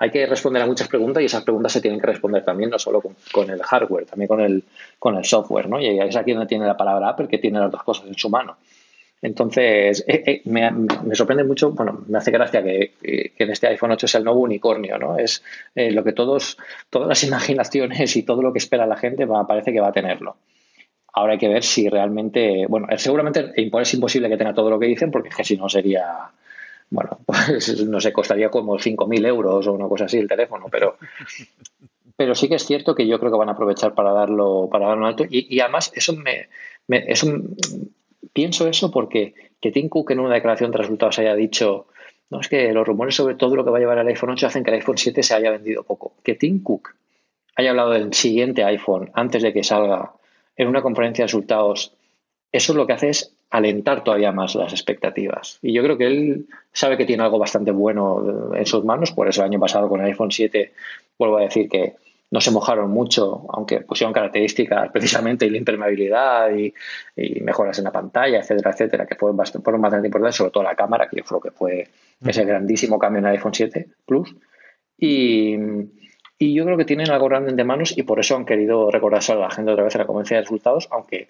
Hay que responder a muchas preguntas y esas preguntas se tienen que responder también, no solo con, el hardware, también con el, con el software, ¿no? Y es aquí donde tiene la palabra Apple, que tiene las dos cosas en su mano. Entonces, eh, eh, me, sorprende mucho, bueno, me hace gracia que, en este iPhone 8 sea el nuevo unicornio, ¿no? Es eh, lo que todos, todas las <laughs> imaginaciones y todo lo que espera la gente parece que va a tenerlo. Ahora hay que ver si realmente, bueno, seguramente es imposible que tenga todo lo que dicen porque es que si no sería, bueno, <laughs> pues no sé, costaría como 5.000 euros o una cosa así el teléfono, pero, pero sí que es cierto que yo creo que van a aprovechar para darlo, para darlo alto y, además eso me, pienso eso porque que Tim Cook en una declaración de resultados haya dicho no, es que los rumores sobre todo lo que va a llevar el iPhone 8 hacen que el iPhone 7 se haya vendido poco. Que Tim Cook haya hablado del siguiente iPhone antes de que salga en una conferencia de resultados, eso lo que hace es alentar todavía más las expectativas. Y yo creo que él sabe que tiene algo bastante bueno en sus manos, por eso el año pasado con el iPhone 7, vuelvo a decir que no se mojaron mucho, aunque pusieron características precisamente y la impermeabilidad y, mejoras en la pantalla, etcétera, etcétera, que fueron bastante, fueron bastante importantes, sobre todo la cámara, que yo creo que fue ese grandísimo cambio en el iPhone 7 Plus. Y, y yo creo que tienen algo grande de manos y por eso han querido recordarse a la gente otra vez en la conferencia de resultados, aunque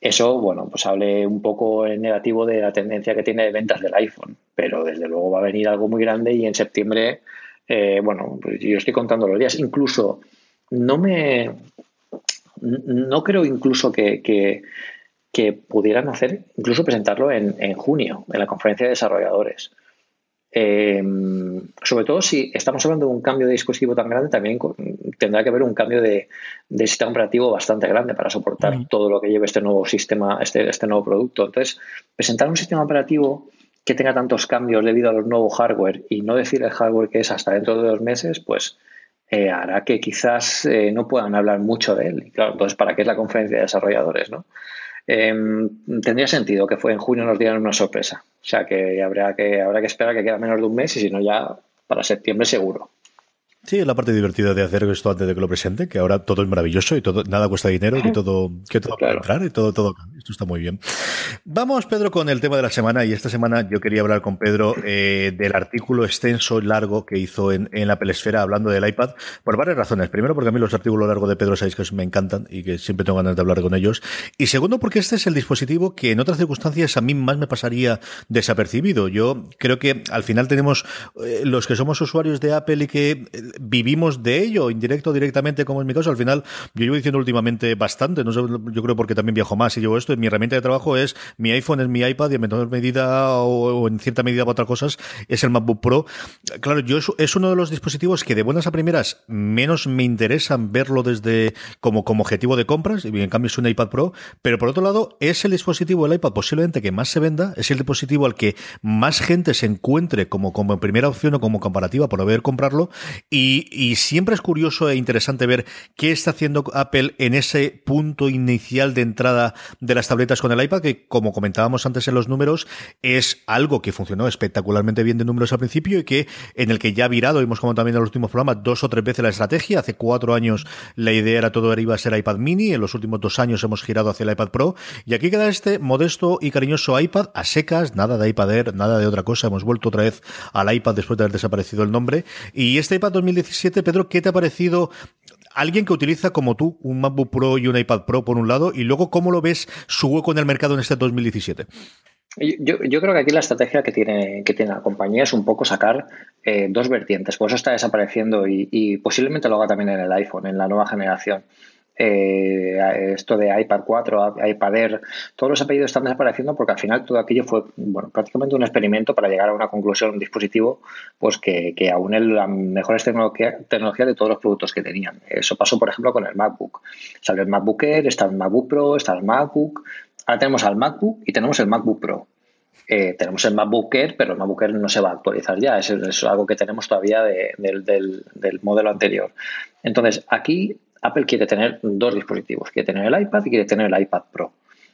eso, bueno, pues hable un poco en negativo de la tendencia que tiene de ventas del iPhone, pero desde luego va a venir algo muy grande y en septiembre, eh, bueno, pues yo estoy contando los días. Incluso no me, no creo incluso que, que, pudieran hacer, incluso presentarlo en, en junio, en la conferencia de desarrolladores. Em, sobre todo si estamos hablando de un cambio de dispositivo tan grande, también tendrá que haber un cambio de, sistema operativo bastante grande para soportar todo lo que lleve este nuevo sistema, este, este nuevo producto. Entonces, presentar un sistema operativo que tenga tantos cambios debido a los nuevos hardware y no decir el hardware que es hasta dentro de dos meses, pues eh, hará que quizás eh, no puedan hablar mucho de él. Y claro, entonces, ¿para qué es la conferencia de desarrolladores? ¿no? Em, tendría sentido que fue en junio nos dieran una sorpresa. O sea que habrá que, habrá que esperar que queda menos de un mes y si no ya para septiembre seguro. Sí, es la parte divertida de hacer esto antes de que lo presente, que ahora todo es maravilloso y todo, nada cuesta dinero, que todo, que todo puede entrar y todo, todo, esto está muy bien. Vamos, Pedro, con el tema de la semana, y esta semana yo quería hablar con Pedro eh, del artículo extenso y largo que hizo en, en la Pelesfera hablando del iPad, por varias razones. Primero, porque a mí los artículos largos de Pedro sabéis que me encantan y que siempre tengo ganas de hablar con ellos. Y segundo, porque este es el dispositivo que en otras circunstancias a mí más me pasaría desapercibido. Yo creo que al final tenemos eh, los que somos usuarios de Apple y que eh, vivimos de ello, indirecto o directamente, como es mi caso. Al final, yo llevo diciendo últimamente bastante, no sé, yo creo porque también viajo más y llevo esto, mi herramienta de trabajo es mi iPhone, es mi iPad, y en menor medida o, en cierta medida para otras cosas es el MacBook Pro. Claro, yo es, uno de los dispositivos que de buenas a primeras menos me interesan verlo desde como, como objetivo de compras, y en cambio es un iPad Pro, pero por otro lado, es el dispositivo, el iPad posiblemente que más se venda, es el dispositivo al que más gente se encuentre como, como primera opción o como comparativa por haber comprarlo, y, y siempre es curioso e interesante ver qué está haciendo Apple en ese punto inicial de entrada de las tabletas con el iPad, que como comentábamos antes en los números, es algo que funcionó espectacularmente bien de números al principio y que en el que ya ha virado, vimos como también en los últimos programas, dos o tres veces la estrategia. Hace cuatro años la idea era todo iba a ser iPad mini, en los últimos dos años hemos girado hacia el iPad Pro. Y aquí queda este modesto y cariñoso iPad a secas, nada de iPad Air, nada de otra cosa. Hemos vuelto otra vez al iPad después de haber desaparecido el nombre. Y este iPad 2017 Pedro, ¿qué te ha parecido alguien que utiliza como tú un MacBook Pro y un iPad Pro por un lado y luego cómo lo ves su hueco en el mercado en este 2017? Yo, yo creo que aquí la estrategia que tiene, que tiene la compañía es un poco sacar eh, dos vertientes. Por eso está desapareciendo y, y, posiblemente lo haga también en el iPhone, en la nueva generación eh, esto de iPad 4, iPad Air, todos los apellidos están desapareciendo porque al final todo aquello fue bueno, prácticamente un experimento para llegar a una conclusión, un dispositivo pues que, que aúne las mejores tecnologías tecnología de todos los productos que tenían. Eso pasó, por ejemplo, con el MacBook. Salió el MacBook Air, está el MacBook Pro, está el MacBook. Ahora tenemos al MacBook y tenemos el MacBook Pro. Eh, tenemos el MacBook Air, pero el MacBook Air no se va a actualizar ya. Es, algo que tenemos todavía del, del modelo anterior. Entonces, aquí Apple quiere tener dos dispositivos, quiere tener el iPad y quiere tener el iPad Pro,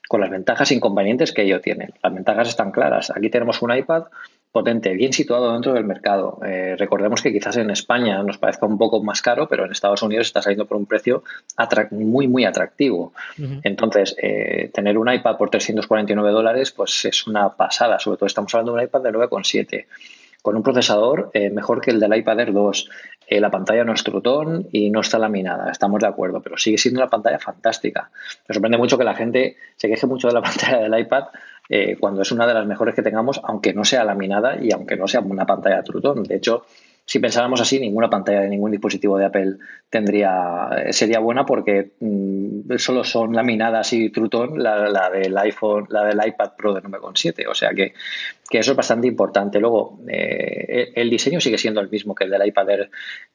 con las ventajas e inconvenientes que ello tiene. Las ventajas están claras. Aquí tenemos un iPad potente, bien situado dentro del mercado. Eh, recordemos que quizás en España nos parezca un poco más caro, pero en Estados Unidos está saliendo por un precio muy, muy atractivo. Entonces, eh, tener un iPad por 349 dólares, pues es una pasada. Sobre todo estamos hablando de un iPad de 9,7 con un procesador eh, mejor que el del iPad Air 2. Eh, la pantalla no es trutón y no está laminada, estamos de acuerdo, pero sigue siendo una pantalla fantástica. Me sorprende mucho que la gente se queje mucho de la <laughs> pantalla del iPad eh, cuando es una de las mejores que tengamos, aunque no sea laminada y aunque no sea una pantalla trutón. De hecho, si pensáramos así, ninguna pantalla de ningún dispositivo de Apple tendría sería buena porque mm, solo son laminadas y trutón la, del iPhone, la del iPad Pro de 9,7. O sea que, eso es bastante importante. Luego, eh, el diseño sigue siendo el mismo que el del iPad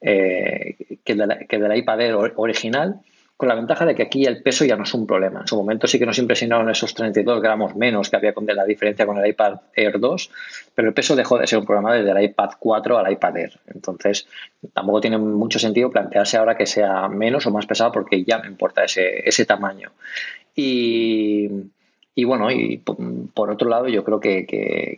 eh, que, el del, iPad Air original con la ventaja de que aquí el peso ya no es un problema. En su momento sí que nos impresionaron esos 32 gramos menos que había con la diferencia con el iPad Air 2, pero el peso dejó de ser un problema desde el iPad 4 al iPad Air. Entonces, tampoco tiene mucho sentido plantearse ahora que sea menos o más pesado porque ya me importa ese, ese tamaño. Y, y bueno, y por otro lado, yo creo que, que,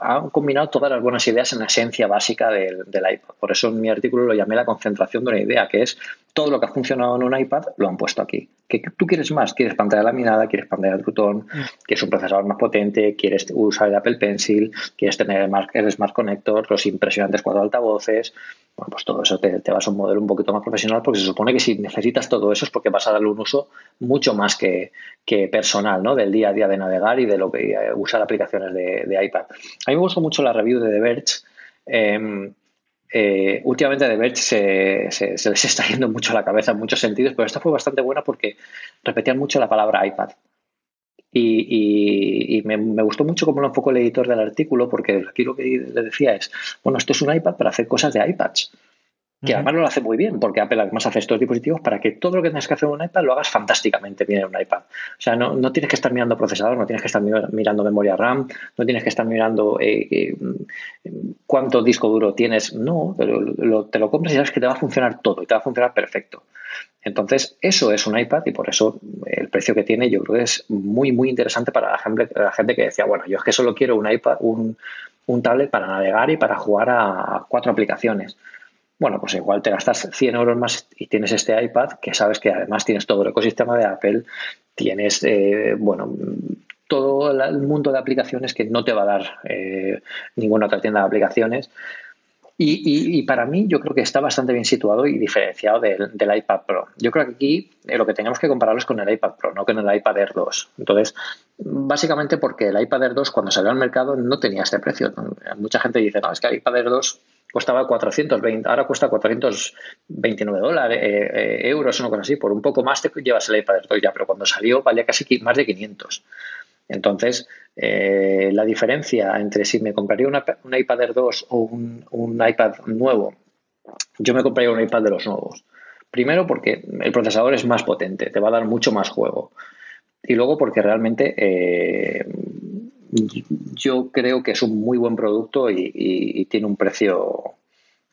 han combinado todas las buenas ideas en la esencia básica del, iPad. Por eso en mi artículo lo llamé la concentración de una idea, que es todo lo que ha funcionado en un iPad lo han puesto aquí. ¿Qué tú quieres más? ¿Quieres pantalla laminada? ¿Quieres pantalla de Truton? Mm. ¿Quieres un procesador más potente? ¿Quieres usar el Apple Pencil? ¿Quieres tener el Smart Connector? Los impresionantes cuatro altavoces. Bueno, pues todo eso te, vas a un modelo un poquito más profesional porque se supone que si necesitas todo eso es porque vas a darle un uso mucho más que, personal, ¿no? Del día a día de navegar y de lo que eh, usar aplicaciones de, iPad. A mí me gustó mucho la review de The Verge. Em, eh, últimamente The Verge se, se, les <laughs> está yendo mucho a la cabeza en muchos sentidos, pero esta fue bastante buena porque repetían mucho la palabra iPad. Y, me, gustó mucho cómo lo enfocó el editor del artículo, porque aquí lo que le decía es, bueno, esto es un iPad para hacer cosas de iPads. Que además lo hace muy bien, porque Apple además hace estos dispositivos para que todo lo que tienes que hacer en un iPad lo hagas fantásticamente bien en un iPad. O sea, no, no tienes que estar mirando procesador, no tienes que estar mirando memoria RAM, no tienes que estar mirando eh, eh, cuánto disco duro tienes. No, pero te lo compras y sabes que te va a funcionar todo y te va a funcionar perfecto. Entonces, eso es un iPad y por eso el precio que tiene yo creo que es muy, muy interesante para la gente, la gente que decía, bueno, yo es que solo quiero un iPad, un, un tablet para navegar y para jugar a cuatro aplicaciones. Bueno, pues igual te gastas 100 euros más y tienes este iPad, que sabes que además tienes todo el ecosistema de Apple, tienes, eh, bueno, todo el mundo de aplicaciones que no te va a dar eh, ninguna otra tienda de aplicaciones. Y, para mí yo creo que está bastante bien situado y diferenciado del, iPad Pro. Yo creo que aquí eh, lo que tenemos que compararlo es con el iPad Pro, no con el iPad Air 2. Entonces, básicamente porque el iPad Air 2 cuando salió al mercado no tenía este precio. Mucha gente dice, no, es que el iPad Air 2 costaba 420, ahora cuesta 429 dólares, eh, eh, euros, una cosa así, por un poco más te llevas el iPad Air ya, pero cuando salió valía casi más de 500. Entonces, eh, la diferencia entre si me compraría un iPad Air 2 o un, iPad nuevo, yo me compraría un iPad de los nuevos. Primero porque el procesador es más potente, te va a dar mucho más juego. Y luego porque realmente yo creo que es un muy buen producto y, tiene un precio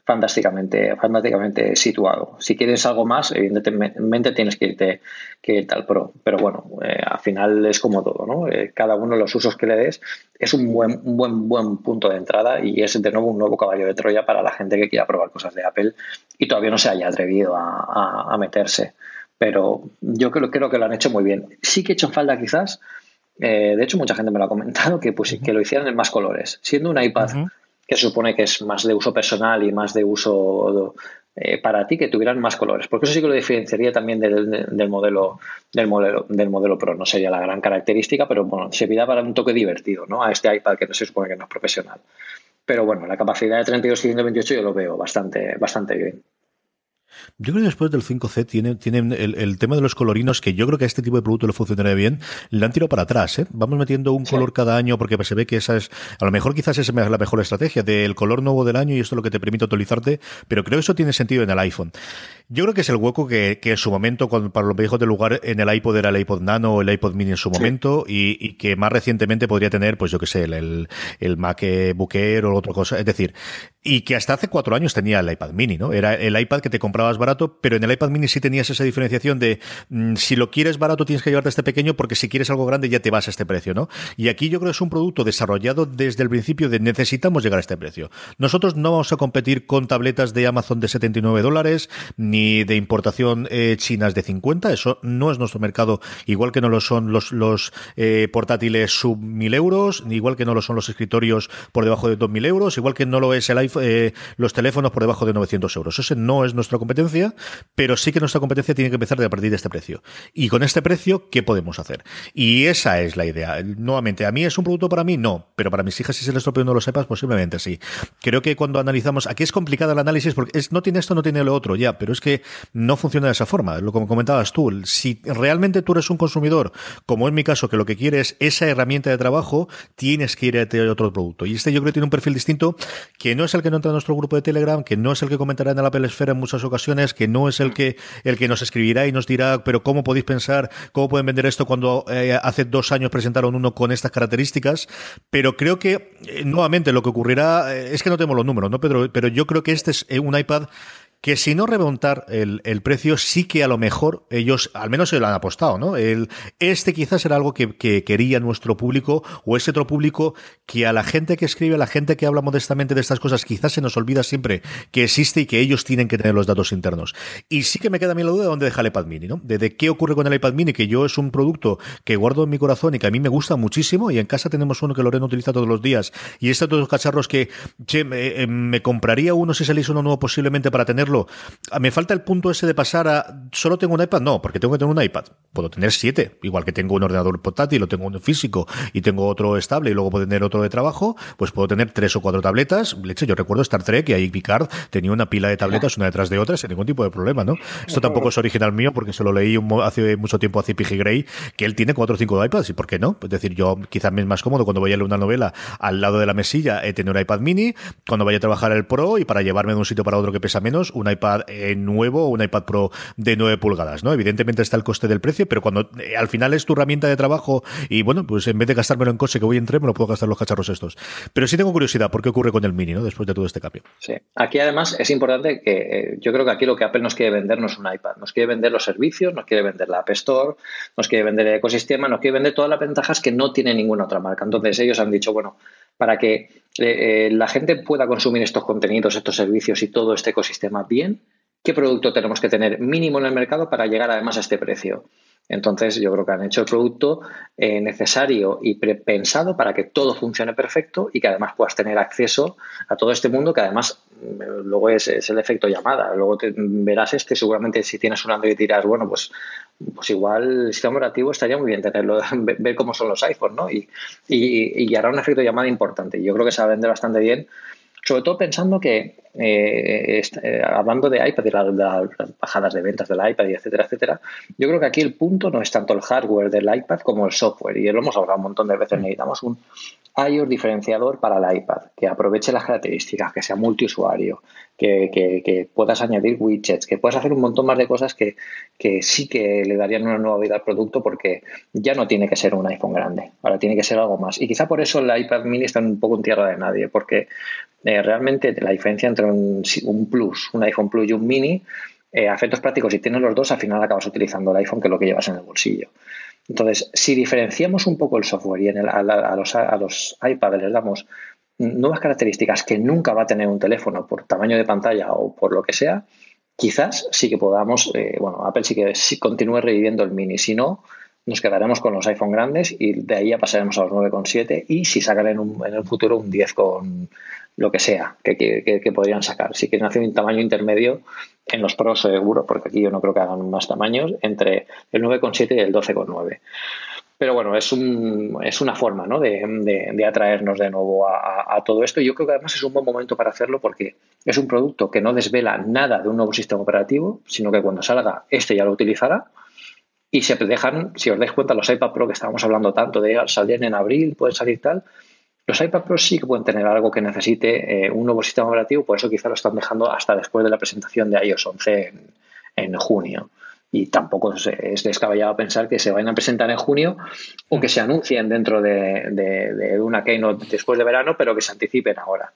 fantásticamente, fantásticamente situado. Si quieres algo más, evidentemente tienes que irte, que irte al Pro. Pero bueno, eh, al final es como todo, ¿no? Eh, cada uno de los usos que le des es un buen, buen, buen punto de entrada y es de nuevo un nuevo caballo de Troya para la gente que quiera probar cosas de Apple y todavía no se haya atrevido a, meterse. Pero yo creo, creo que lo han hecho muy bien. Sí que he hecho falta quizás eh, de hecho, mucha gente me lo ha comentado que, pues, que lo hicieran en más colores. Siendo un iPad que se supone que es más de uso personal y más de uso eh, para ti, que tuvieran más colores. Porque eso sí que lo diferenciaría también del, modelo, del, modelo, del modelo Pro. No sería la gran característica, pero bueno, serviría para un toque divertido ¿no? a este iPad que no se supone que no es profesional. Pero bueno, la capacidad de 32 y 128 yo lo veo bastante, bastante bien. Yo creo que después del 5C tiene, tienen el, tema de los colorinos, que yo creo que a este tipo de producto le funcionaría bien, le han tirado para atrás. ¿eh? Vamos metiendo un color cada año porque se ve que esa es, a lo mejor quizás esa es la mejor estrategia del color nuevo del año y esto es lo que te permite actualizarte, pero creo que eso tiene sentido en el iPhone. Yo creo que es el hueco que, que en su momento, cuando, para los viejos del lugar, en el iPod era el iPod Nano o el iPod Mini en su momento, y, que más recientemente podría tener, pues yo que sé, el, el, MacBook Air o otra cosa. Es decir, y que hasta hace cuatro años tenía el iPad Mini, ¿no? Era el iPad que te comprabas barato, pero en el iPad Mini sí tenías esa diferenciación de mm, si lo quieres barato tienes que llevarte este pequeño, porque si quieres algo grande ya te vas a este precio, ¿no? Y aquí yo creo que es un producto desarrollado desde el principio de necesitamos llegar a este precio. Nosotros no vamos a competir con tabletas de Amazon de 79 dólares, ni de importación eh, chinas de 50. Eso no es nuestro mercado, igual que no lo son los, eh, portátiles sub 1000 euros, igual que no lo son los escritorios por debajo de 2000 euros, igual que no lo es el iPhone, eh, los teléfonos por debajo de 900 euros. Ese no es nuestra competencia, pero sí que nuestra competencia tiene que empezar de a partir de este precio. Y con este precio, ¿qué podemos hacer? Y esa es la idea. Nuevamente, ¿a mí es un producto para mí? No, pero para mis hijas, si se les estropea no lo sepas, posiblemente sí. Creo que cuando analizamos, aquí es complicado el análisis porque no tiene esto, no tiene lo otro, ya, pero es que que no funciona de esa forma. Lo como comentabas tú, si realmente tú eres un consumidor, como en mi caso, que lo que quieres es esa herramienta de trabajo, tienes que ir a otro producto. Y este yo creo que tiene un perfil distinto, que no es el que no entra en nuestro grupo de Telegram, que no es el que comentará en la Pelesfera en muchas ocasiones, que no es el que, el que nos escribirá y nos dirá, pero ¿cómo podéis pensar, cómo pueden vender esto cuando eh, hace dos años presentaron uno con estas características? Pero creo que, eh, nuevamente, lo que ocurrirá, eh, es que no tenemos los números, ¿no, Pedro? Pero yo creo que este es un iPad que si no remontar el, el, precio, sí que a lo mejor ellos, al menos se lo han apostado, ¿no? El, este quizás era algo que, que, quería nuestro público o ese otro público que a la gente que escribe, a la gente que habla modestamente de estas cosas, quizás se nos olvida siempre que existe y que ellos tienen que tener los datos internos. Y sí que me queda a mí la duda de dónde deja el iPad mini, ¿no? De, qué ocurre con el iPad mini, que yo es un producto que guardo en mi corazón y que a mí me gusta muchísimo y en casa tenemos uno que Lorena utiliza todos los días y todos los cacharros que che, me, eh, me compraría uno si saliese uno nuevo posiblemente para tenerlo Ah, me falta el punto ese de pasar a solo tengo un iPad, no, porque tengo que tener un iPad. Puedo tener siete, igual que tengo un ordenador portátil, o tengo uno físico y tengo otro estable y luego puedo tener otro de trabajo, pues puedo tener tres o cuatro tabletas. Leche, yo recuerdo Star Trek y ahí Picard tenía una pila de tabletas una detrás de otra sin ningún tipo de problema, ¿no? Esto tampoco es original mío porque se lo leí hace mucho tiempo a Zippy Gray, que él tiene cuatro o cinco iPads y por qué no? Es decir, yo quizás me es más cómodo cuando voy a leer una novela al lado de la mesilla he tener un iPad mini, cuando vaya a trabajar el Pro y para llevarme de un sitio para otro que pesa menos, un iPad eh, nuevo o un iPad Pro de 9 pulgadas, ¿no? Evidentemente está el coste del precio, pero cuando eh, al final es tu herramienta de trabajo y bueno, pues en vez de gastármelo en coche que voy en tren, me lo puedo gastar los cacharros estos. Pero sí tengo curiosidad, ¿por qué ocurre con el Mini, ¿no? Después de todo este cambio. Sí. Aquí además es importante que eh, yo creo que aquí lo que Apple nos quiere vender no es un iPad, nos quiere vender los servicios, nos quiere vender la App Store, nos quiere vender el ecosistema, nos quiere vender todas las ventajas que no tiene ninguna otra marca. Entonces ellos han dicho, bueno, para que eh, la gente pueda consumir estos contenidos, estos servicios y todo este ecosistema bien, ¿qué producto tenemos que tener mínimo en el mercado para llegar además a este precio? Entonces, yo creo que han hecho el producto eh, necesario y pensado para que todo funcione perfecto y que además puedas tener acceso a todo este mundo que además mm, luego es, el efecto llamada. Luego te, verás este, seguramente si tienes un Android dirás, bueno, pues, pues igual el sistema operativo estaría muy bien tenerlo, <laughs> ver cómo son los iPhones, ¿no? Y, y, y hará un efecto llamada importante. Yo creo que se va a vender bastante bien sobre todo pensando que, eh, eh, hablando de iPad y las, las, bajadas de ventas del iPad y etcétera, etcétera, yo creo que aquí el punto no es tanto el hardware del iPad como el software. Y lo hemos hablado un montón de veces. Necesitamos un iOS diferenciador para el iPad, que aproveche las características, que sea multiusuario, que, que, puedas añadir widgets, que puedas hacer un montón más de cosas que, que, sí que le darían una nueva vida al producto porque ya no tiene que ser un iPhone grande, ahora tiene que ser algo más. Y quizá por eso el iPad mini está un poco en tierra de nadie, porque eh, realmente la diferencia entre un, un, Plus, un iPhone Plus y un mini, eh, a efectos prácticos, si tienes los dos, al final acabas utilizando el iPhone que es lo que llevas en el bolsillo. Entonces, si diferenciamos un poco el software y en el, a, los, a los iPad les damos nuevas características que nunca va a tener un teléfono por tamaño de pantalla o por lo que sea, quizás sí que podamos, eh, bueno, Apple sí que sí continúe reviviendo el mini, si no, nos quedaremos con los iPhone grandes y de ahí ya pasaremos a los 9,7 y si sacan en, un, en el futuro un 10 con lo que sea que, que, podrían sacar. Si quieren hacer un tamaño intermedio, en los Pros seguro, porque aquí yo no creo que hagan más tamaños, entre el 9,7 y el 12,9. Pero bueno, es, un, es una forma ¿no? de, de, atraernos de nuevo a, a, todo esto. Yo creo que además es un buen momento para hacerlo porque es un producto que no desvela nada de un nuevo sistema operativo, sino que cuando salga, este ya lo utilizará. Y se dejan, si os dais cuenta, los iPad Pro que estábamos hablando tanto de salir en abril, pueden salir tal, los iPad Pro sí que pueden tener algo que necesite eh, un nuevo sistema operativo, por eso quizá lo están dejando hasta después de la presentación de iOS 11 en, junio. Y tampoco es, descabellado pensar que se vayan a presentar en junio o que se anuncien dentro de, de una keynote después de verano, pero que se anticipen ahora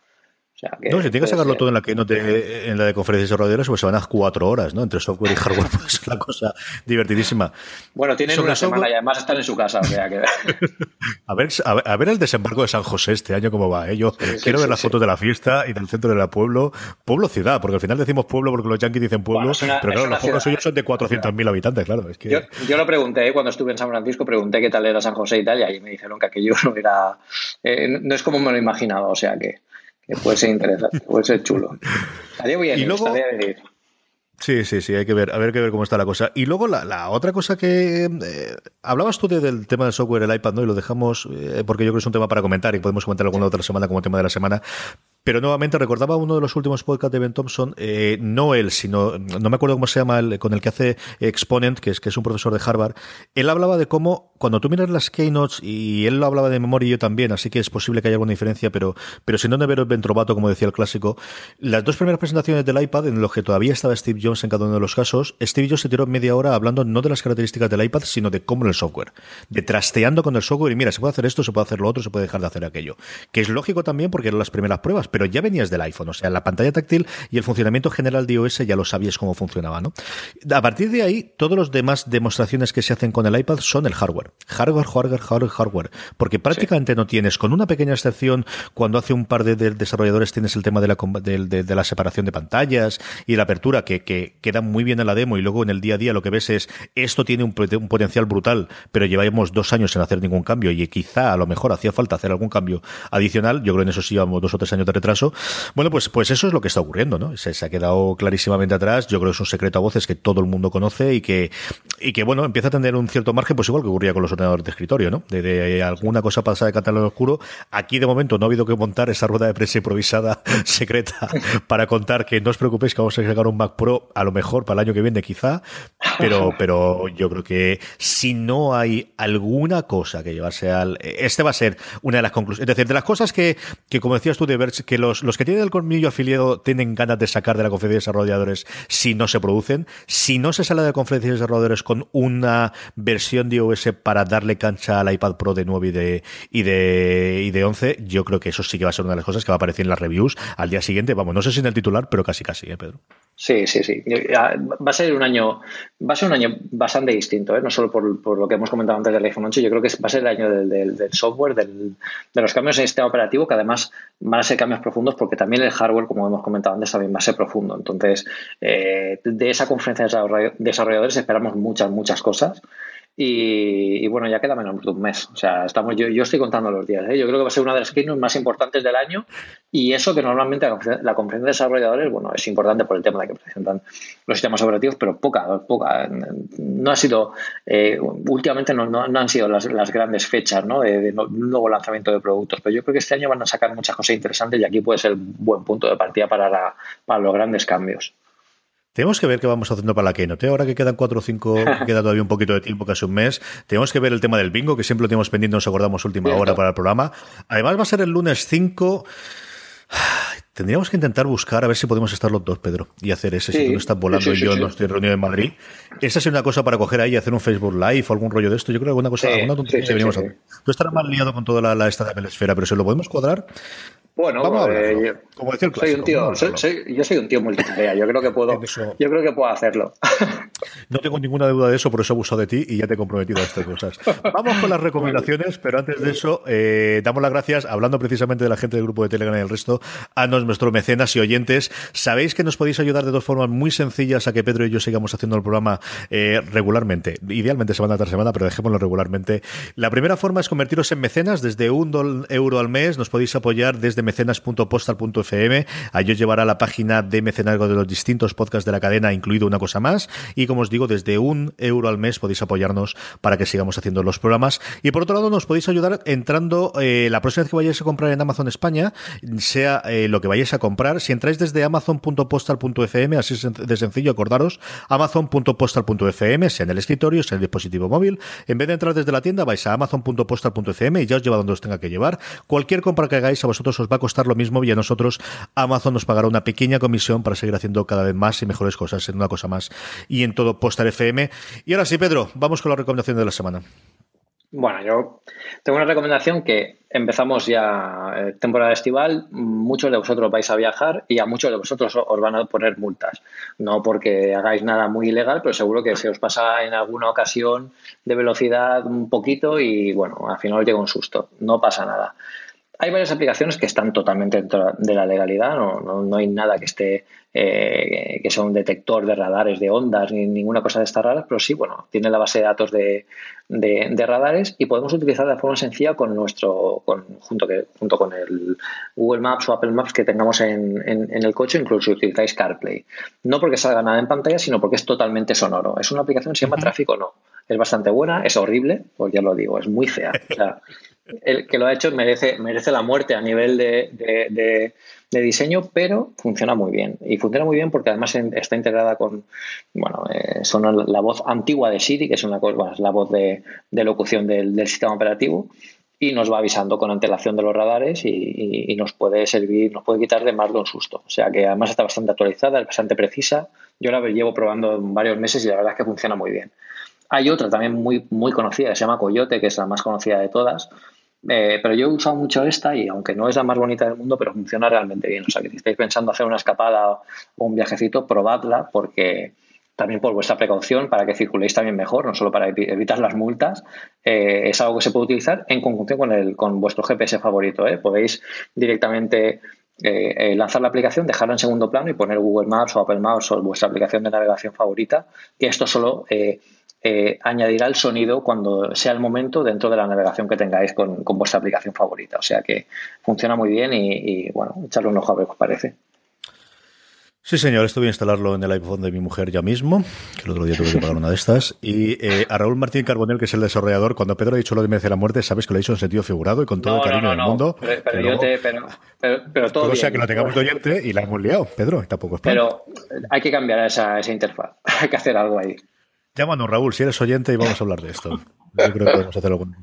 no, si tiene que sacarlo todo en la que no te, en la de conferencias desarrolladoras, pues se van a cuatro horas, ¿no? Entre software y hardware, <laughs> pues es una cosa divertidísima. Bueno, tienen una semana y además están en su casa, <laughs> a, ver, a, ver, el desembarco de San José este año cómo va, ¿eh? Yo quiero ver las fotos de la fiesta y del centro de la pueblo, pueblo-ciudad, porque al final decimos pueblo porque los yankees dicen pueblo, pero claro, los pueblos suyos son de 400.000 habitantes, claro. Es que... yo, lo pregunté, ¿eh? cuando estuve en San Francisco, pregunté qué tal era San José y tal, y ahí me dijeron que aquello <laughs> no era, eh, no es como me lo imaginaba, o sea que que puede ser interesante, puede ser chulo. <laughs> y luego, Sí, sí, sí, hay que ver, a ver que ver cómo está la cosa. Y luego la, otra cosa que eh, hablabas tú del tema del software, el iPad, ¿no? Y lo dejamos eh, porque yo creo que es un tema para comentar y podemos comentar alguna otra semana como tema de la semana. Pero nuevamente recordaba uno de los últimos podcasts de Ben Thompson, eh, no él, sino, no me acuerdo cómo se llama, con el que hace Exponent, que es, que es un profesor de Harvard. Él hablaba de cómo, cuando tú miras las keynotes, y él lo hablaba de memoria y yo también, así que es posible que haya alguna diferencia, pero, pero si no, de ver el ventrovato, como decía el clásico, las dos primeras presentaciones del iPad, en los que todavía estaba Steve Jones en cada uno de los casos, Steve Jobs se tiró media hora hablando no de las características del iPad, sino de cómo el software, de trasteando con el software y mira, se puede hacer esto, se puede hacer lo otro, se puede dejar de hacer aquello. Que es lógico también porque eran las primeras pruebas, pero ya venías del iPhone, o sea, la pantalla táctil y el funcionamiento general de iOS ya lo sabías cómo funcionaba, ¿no? A partir de ahí, todos los demás demostraciones que se hacen con el iPad son el hardware. Hardware, hardware, hardware, hardware. Porque prácticamente no tienes, con una pequeña excepción, cuando hace un par de, desarrolladores tienes el tema de la, de, la separación de pantallas y la apertura, que, que queda muy bien en la demo y luego en el día a día lo que ves es esto tiene un, un potencial brutal, pero llevamos dos años sin hacer ningún cambio y quizá a lo mejor hacía falta hacer algún cambio adicional. Yo creo que en eso sí llevamos dos o tres años de retraso. Bueno, pues, pues eso es lo que está ocurriendo, ¿no? Se, ha quedado clarísimamente atrás. Yo creo que es un secreto a voces que todo el mundo conoce y que, y que bueno, empieza a tener un cierto margen, pues igual que ocurría con los ordenadores de escritorio, ¿no? De, alguna cosa pasada de catálogo oscuro. Aquí de momento no ha habido que montar esa rueda de prensa improvisada <laughs> secreta para contar que no os preocupéis que vamos a sacar un Mac Pro a lo mejor para el año que viene quizá, pero, pero yo creo que si no hay alguna cosa que llevarse al... Este va a ser una de las conclusiones. Es decir, de las cosas que, que como decías tú, de ver que los, los que tienen el colmillo afiliado tienen ganas de sacar de la conferencia de desarrolladores si no se producen, si no se sale de la conferencia de desarrolladores con una versión de iOS para darle cancha al iPad Pro de 9 y de, y de, y de 11, yo creo que eso sí que va a ser una de las cosas que va a aparecer en las reviews al día siguiente. Vamos, no sé si en el titular, pero casi casi, ¿eh, Pedro? Sí, sí, sí. Va a ser un año, va a ser un año bastante distinto, ¿eh? no solo por, por, lo que hemos comentado antes del iPhone 8, yo creo que va a ser el año del, del, software, del, de los cambios en sistema operativo, que además van a ser cambios profundos porque también el hardware, como hemos comentado antes, también va a ser profundo. Entonces, eh, de esa conferencia de desarrolladores esperamos muchas, muchas cosas. Y, bueno, ya queda menos de un mes. O sea, estamos, yo, yo estoy contando los días. ¿eh? Yo creo que va a ser una de las keynotes más importantes del año. Y eso que normalmente la conferencia de desarrolladores, bueno, es importante por el tema de que presentan los sistemas operativos, pero poca, poca. No ha sido, eh, últimamente no, no, han sido las, las grandes fechas ¿no? De, de, nuevo lanzamiento de productos. Pero yo creo que este año van a sacar muchas cosas interesantes y aquí puede ser un buen punto de partida para, la, para los grandes cambios. Tenemos que ver qué vamos haciendo para la Keynote. Ahora que quedan cuatro o cinco, <laughs> queda todavía un poquito de tiempo, casi un mes. Tenemos que ver el tema del bingo, que siempre lo tenemos pendiente, nos acordamos última hora para el programa. Además, va a ser el lunes 5. Tendríamos que intentar buscar a ver si podemos estar los dos, Pedro, y hacer ese. si tú no estás volando y yo no estoy reunido en Madrid. Esa es una cosa para coger ahí y hacer un Facebook Live o algún rollo de esto. Yo creo que alguna cosa, alguna tontería deberíamos hacer. Tú estarás más liado con toda la, la esta de la esfera, pero si lo podemos cuadrar, bueno, Vamos a eh, como decía el clásico, soy un tío, soy, yo soy un tío multitarea, yo creo que puedo, yo creo que puedo hacerlo. <laughs> No tengo ninguna duda de eso, por eso he abusado de ti y ya te he comprometido a estas cosas. Vamos con las <laughs> recomendaciones, pero antes de eso, eh, damos las gracias, hablando precisamente de la gente del grupo de Telegram y el resto, a nuestros mecenas y oyentes. Sabéis que nos podéis ayudar de dos formas muy sencillas a que Pedro y yo sigamos haciendo el programa eh, regularmente, idealmente semana tras semana, pero dejémoslo regularmente. La primera forma es convertiros en mecenas, desde un euro al mes, nos podéis apoyar desde mecenas.postal.fm. Ahí os llevará la página de mecenazgo de los distintos podcasts de la cadena, incluido una cosa más. Y como os digo, desde un euro al mes podéis apoyarnos para que sigamos haciendo los programas. Y por otro lado, nos podéis ayudar entrando eh, la próxima vez que vayáis a comprar en Amazon España, sea eh, lo que vayáis a comprar. Si entráis desde amazon.postal.fm, así de sencillo, acordaros, amazon.postal.fm, sea en el escritorio, sea en el dispositivo móvil. En vez de entrar desde la tienda, vais a amazon.postal.fm y ya os lleva donde os tenga que llevar. Cualquier compra que hagáis a vosotros os va a costar lo mismo y a nosotros Amazon nos pagará una pequeña comisión para seguir haciendo cada vez más y mejores cosas en una cosa más y en todo Postar FM. Y ahora sí, Pedro, vamos con la recomendación de la semana. Bueno, yo tengo una recomendación que empezamos ya eh, temporada estival, muchos de vosotros vais a viajar y a muchos de vosotros os van a poner multas. No porque hagáis nada muy ilegal, pero seguro que se os pasa en alguna ocasión de velocidad un poquito y bueno, al final os llega un susto. No pasa nada. Hay varias aplicaciones que están totalmente dentro de la legalidad, no, no, hay nada que esté eh, que sea un detector de radares de ondas ni ninguna cosa de estas raras, pero sí, bueno, tiene la base de datos de, de, radares y podemos utilizar de forma sencilla con nuestro, con, junto, que, junto con el Google Maps o Apple Maps que tengamos en, en, el coche, incluso si utilizáis CarPlay. No porque salga nada en pantalla, sino porque es totalmente sonoro. Es una aplicación que se llama Tráfico No. Es bastante buena, es horrible, pues ya lo digo, es muy fea. O sea, el que lo ha hecho merece, merece la muerte a nivel de, diseño, pero funciona muy bien. Y funciona muy bien porque además está integrada con, bueno, eh, son la voz antigua de Siri, que es una cosa, la voz de, locución del, sistema operativo, y nos va avisando con antelación de los radares y, nos puede servir, nos puede quitar de más de un susto. O sea que además está bastante actualizada, es bastante precisa. Yo la llevo probando varios meses y la verdad es que funciona muy bien. Hay otra también muy, muy conocida se llama Coyote, que es la más conocida de todas, eh, pero yo he usado mucho esta y aunque no es la más bonita del mundo, pero funciona realmente bien. O sea, que si estáis pensando hacer una escapada o un viajecito, probadla porque también por vuestra precaución, para que circuléis también mejor, no solo para evitar las multas, eh, es algo que se puede utilizar en conjunción con, el, con vuestro GPS favorito. ¿eh? Podéis directamente lanzar la aplicación, dejarla en segundo plano y poner Google Maps o Apple Maps o vuestra aplicación de navegación favorita, que esto solo eh, añadirá el sonido cuando sea el momento dentro de la navegación que tengáis con, vuestra aplicación favorita. O sea que funciona muy bien y, bueno, echarle un ojo a ver qué os parece. Sí, señor, esto voy a instalarlo en el iPhone de mi mujer ya mismo, que el otro día tuve que pagar una de estas. Y eh, a Raúl Martín Carbonel, que es el desarrollador, cuando Pedro ha dicho lo de merece la muerte, sabes que lo ha dicho en sentido figurado y con todo el cariño del mundo. Pero, yo te, pero, todo. O sea, que lo tengamos de oyente y la hemos liado, Pedro, tampoco es Pero hay que cambiar esa, esa interfaz, <laughs> hay que hacer algo ahí. Llámanos, Raúl, si eres oyente y vamos a hablar de esto. Yo creo que podemos hacerlo con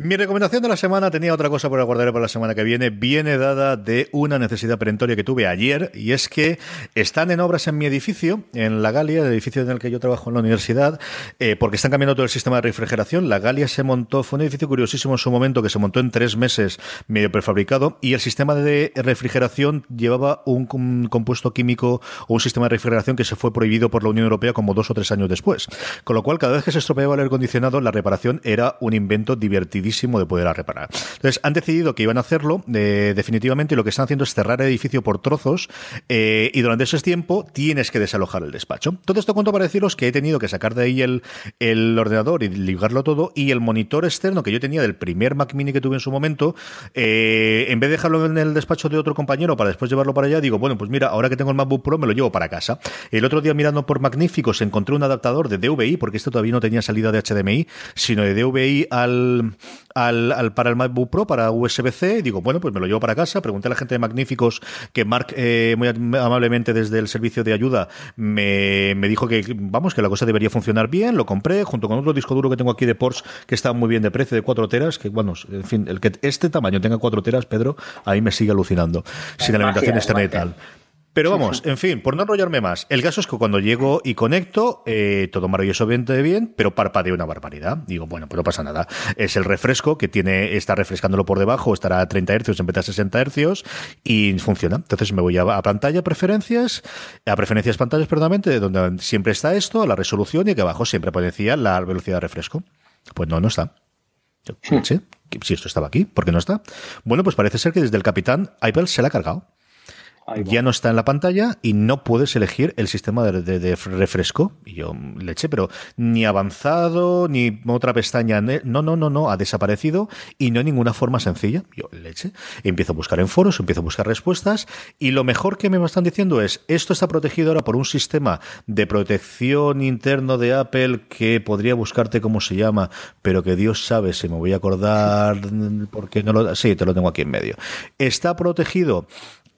Mi recomendación de la semana tenía otra cosa por guardar para la semana que viene. Viene dada de una necesidad perentoria que tuve ayer y es que están en obras en mi edificio, en la Galia, el edificio en el que yo trabajo en la universidad, eh, porque están cambiando todo el sistema de refrigeración. La Galia se montó, fue un edificio curiosísimo en su momento que se montó en tres meses medio prefabricado y el sistema de refrigeración llevaba un, compuesto químico o un sistema de refrigeración que se fue prohibido por la Unión Europea como dos o tres años después. Con lo cual, cada vez que se estropeaba el aire acondicionado, la reparación era un invento divertidísimo de poder reparar. Entonces, han decidido que iban a hacerlo eh, definitivamente y lo que están haciendo es cerrar el edificio por trozos eh, y durante ese tiempo tienes que desalojar el despacho. Todo esto cuento para deciros que he tenido que sacar de ahí el, ordenador y ligarlo todo y el monitor externo que yo tenía del primer Mac Mini que tuve en su momento, eh, en vez de dejarlo en el despacho de otro compañero para después llevarlo para allá, digo, bueno, pues mira, ahora que tengo el MacBook Pro me lo llevo para casa. El otro día mirando por Magníficos encontré un adaptador de DVI, porque esto todavía no tenía salida de HDMI, sino de DVI al, al, para el MacBook Pro, para USB-C, y digo, bueno, pues me lo llevo para casa. Pregunté a la gente de Magníficos que Mark, eh, muy amablemente desde el servicio de ayuda, me, dijo que, vamos, que la cosa debería funcionar bien. Lo compré junto con otro disco duro que tengo aquí de Porsche que está muy bien de precio, de 4 teras, que, bueno, en fin, el que este tamaño tenga 4 teras, Pedro, ahí me sigue alucinando. Sin alimentación externa y tal. Pero vamos, en fin, por no enrollarme más, el caso es que cuando llego y conecto, eh, todo maravillosamente bien, pero parpadeo una barbaridad. Digo, bueno, pues no pasa nada. Es el refresco que tiene, está refrescándolo por debajo, estará a 30 Hz en vez de a 60 Hz y funciona. Entonces me voy a, pantalla, preferencias, a preferencias pantallas, perdón, donde siempre está esto, la resolución y que abajo siempre aparecía la velocidad de refresco. Pues no, no está. Hmm. ¿Sí? Si esto estaba aquí, ¿por qué no está? Bueno, pues parece ser que desde el capitán Apple se la ha cargado ya no está en la pantalla y no puedes elegir el sistema de, refresco. Y yo le eché, pero ni avanzado, ni otra pestaña. No, no, no, no, ha desaparecido y no hay ninguna forma sencilla. Yo le eché. Empiezo a buscar en foros, empiezo a buscar respuestas y lo mejor que me están diciendo es, esto está protegido ahora por un sistema de protección interno de Apple que podría buscarte cómo se llama, pero que Dios sabe si me voy a acordar <laughs> porque no lo... Sí, te lo tengo aquí en medio. Está protegido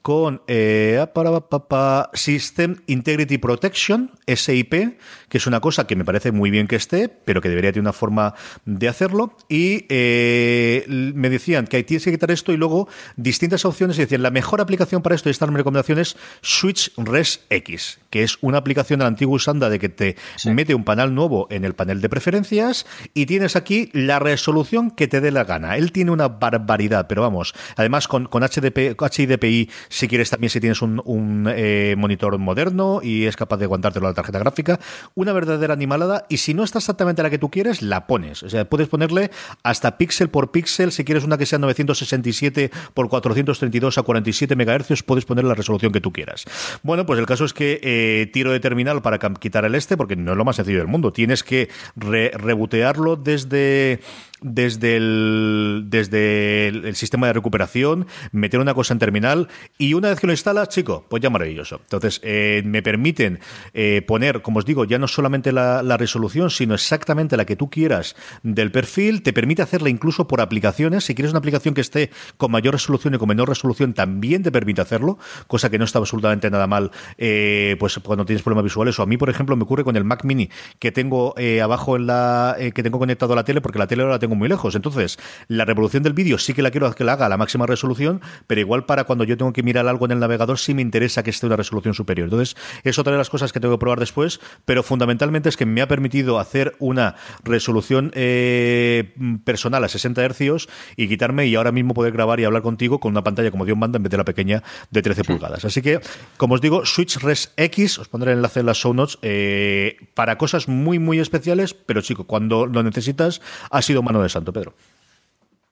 con eh, para, System Integrity Protection, SIP, que es una cosa que me parece muy bien que esté, pero que debería tener una forma de hacerlo. Y eh, me decían que tienes que quitar esto y luego distintas opciones. Y decían, la mejor aplicación para esto, y esta recomendación es Switch Res X, que es una aplicación de la antigua usanda de que te mete un panel nuevo en el panel de preferencias y tienes aquí la resolución que te dé la gana. Él tiene una barbaridad, pero vamos, además con, con HDP, HIDPI si quieres también si tienes un, eh, monitor moderno y es capaz de aguantártelo la tarjeta gráfica, una verdadera animalada y si no está exactamente la que tú quieres, la pones. O sea, puedes ponerle hasta píxel por píxel, si quieres una que sea 967 por 432 a 47 MHz, puedes poner la resolución que tú quieras. Bueno, pues el caso es que eh, tiro de terminal para quitar el este, porque no es lo más sencillo del mundo. Tienes que rebotearlo desde desde el, desde el, sistema de recuperación, meter una cosa en terminal y una vez que lo instalas, chico, pues ya maravilloso. Entonces, eh, me permiten eh, poner, como os digo, ya no solamente la, resolución, sino exactamente la que tú quieras del perfil, te permite hacerla incluso por aplicaciones. Si quieres una aplicación que esté con mayor resolución y con menor resolución, también te permite hacerlo, cosa que no está absolutamente nada mal, eh, pues cuando tienes problemas visuales. O a mí, por ejemplo, me ocurre con el Mac Mini que tengo abajo en la que tengo conectado a la tele, porque la tele ahora la tengo muy lejos. Entonces, la revolución del vídeo sí que la quiero que la haga a la máxima resolución, pero igual para cuando yo tengo que mirar algo en el navegador sí me interesa que esté una resolución superior. Entonces, es otra de las cosas que tengo que probar después, pero fundamentalmente es que me ha permitido hacer una resolución eh, personal a 60 Hz y quitarme y ahora mismo poder grabar y hablar contigo con una pantalla como Dios manda en vez de la pequeña de 13 pulgadas. Así que, como os digo, Switch Res X, os pondré el enlace en las show notes, eh, para cosas muy, muy especiales, pero chico, cuando lo necesitas, ha sido mano de santo, Pedro.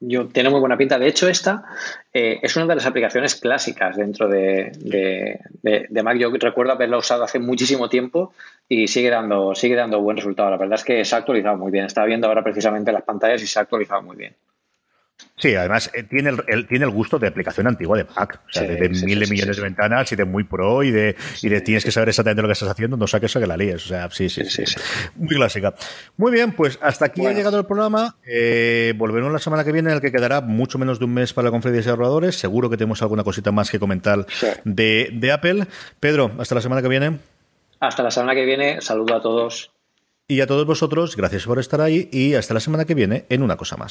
Yo, tiene muy buena pinta. De hecho, esta eh, es una de las aplicaciones clásicas dentro de, de, Mac. Yo recuerdo haberla usado hace muchísimo tiempo y sigue dando, sigue dando buen resultado. La verdad es que se ha actualizado muy bien. Estaba viendo ahora precisamente las pantallas y se ha actualizado muy bien. Sí, además eh, tiene, el, tiene el gusto de aplicación antigua de Mac, o sea, de, mil de millones de ventanas y de muy pro y de, y de tienes que saber exactamente lo que estás haciendo, no saques eso que la líes. O sea, sí, sí, sí, Muy clásica. Muy bien, pues hasta aquí ha llegado el programa. Eh, volveremos la semana que viene, en el que quedará mucho menos de un mes para la conferencia de desarrolladores. Seguro que tenemos alguna cosita más que comentar de, de Apple. Pedro, hasta la semana que viene. Hasta la semana que viene. Saludo a todos. Y a todos vosotros, gracias por estar ahí y hasta la semana que viene en una cosa más.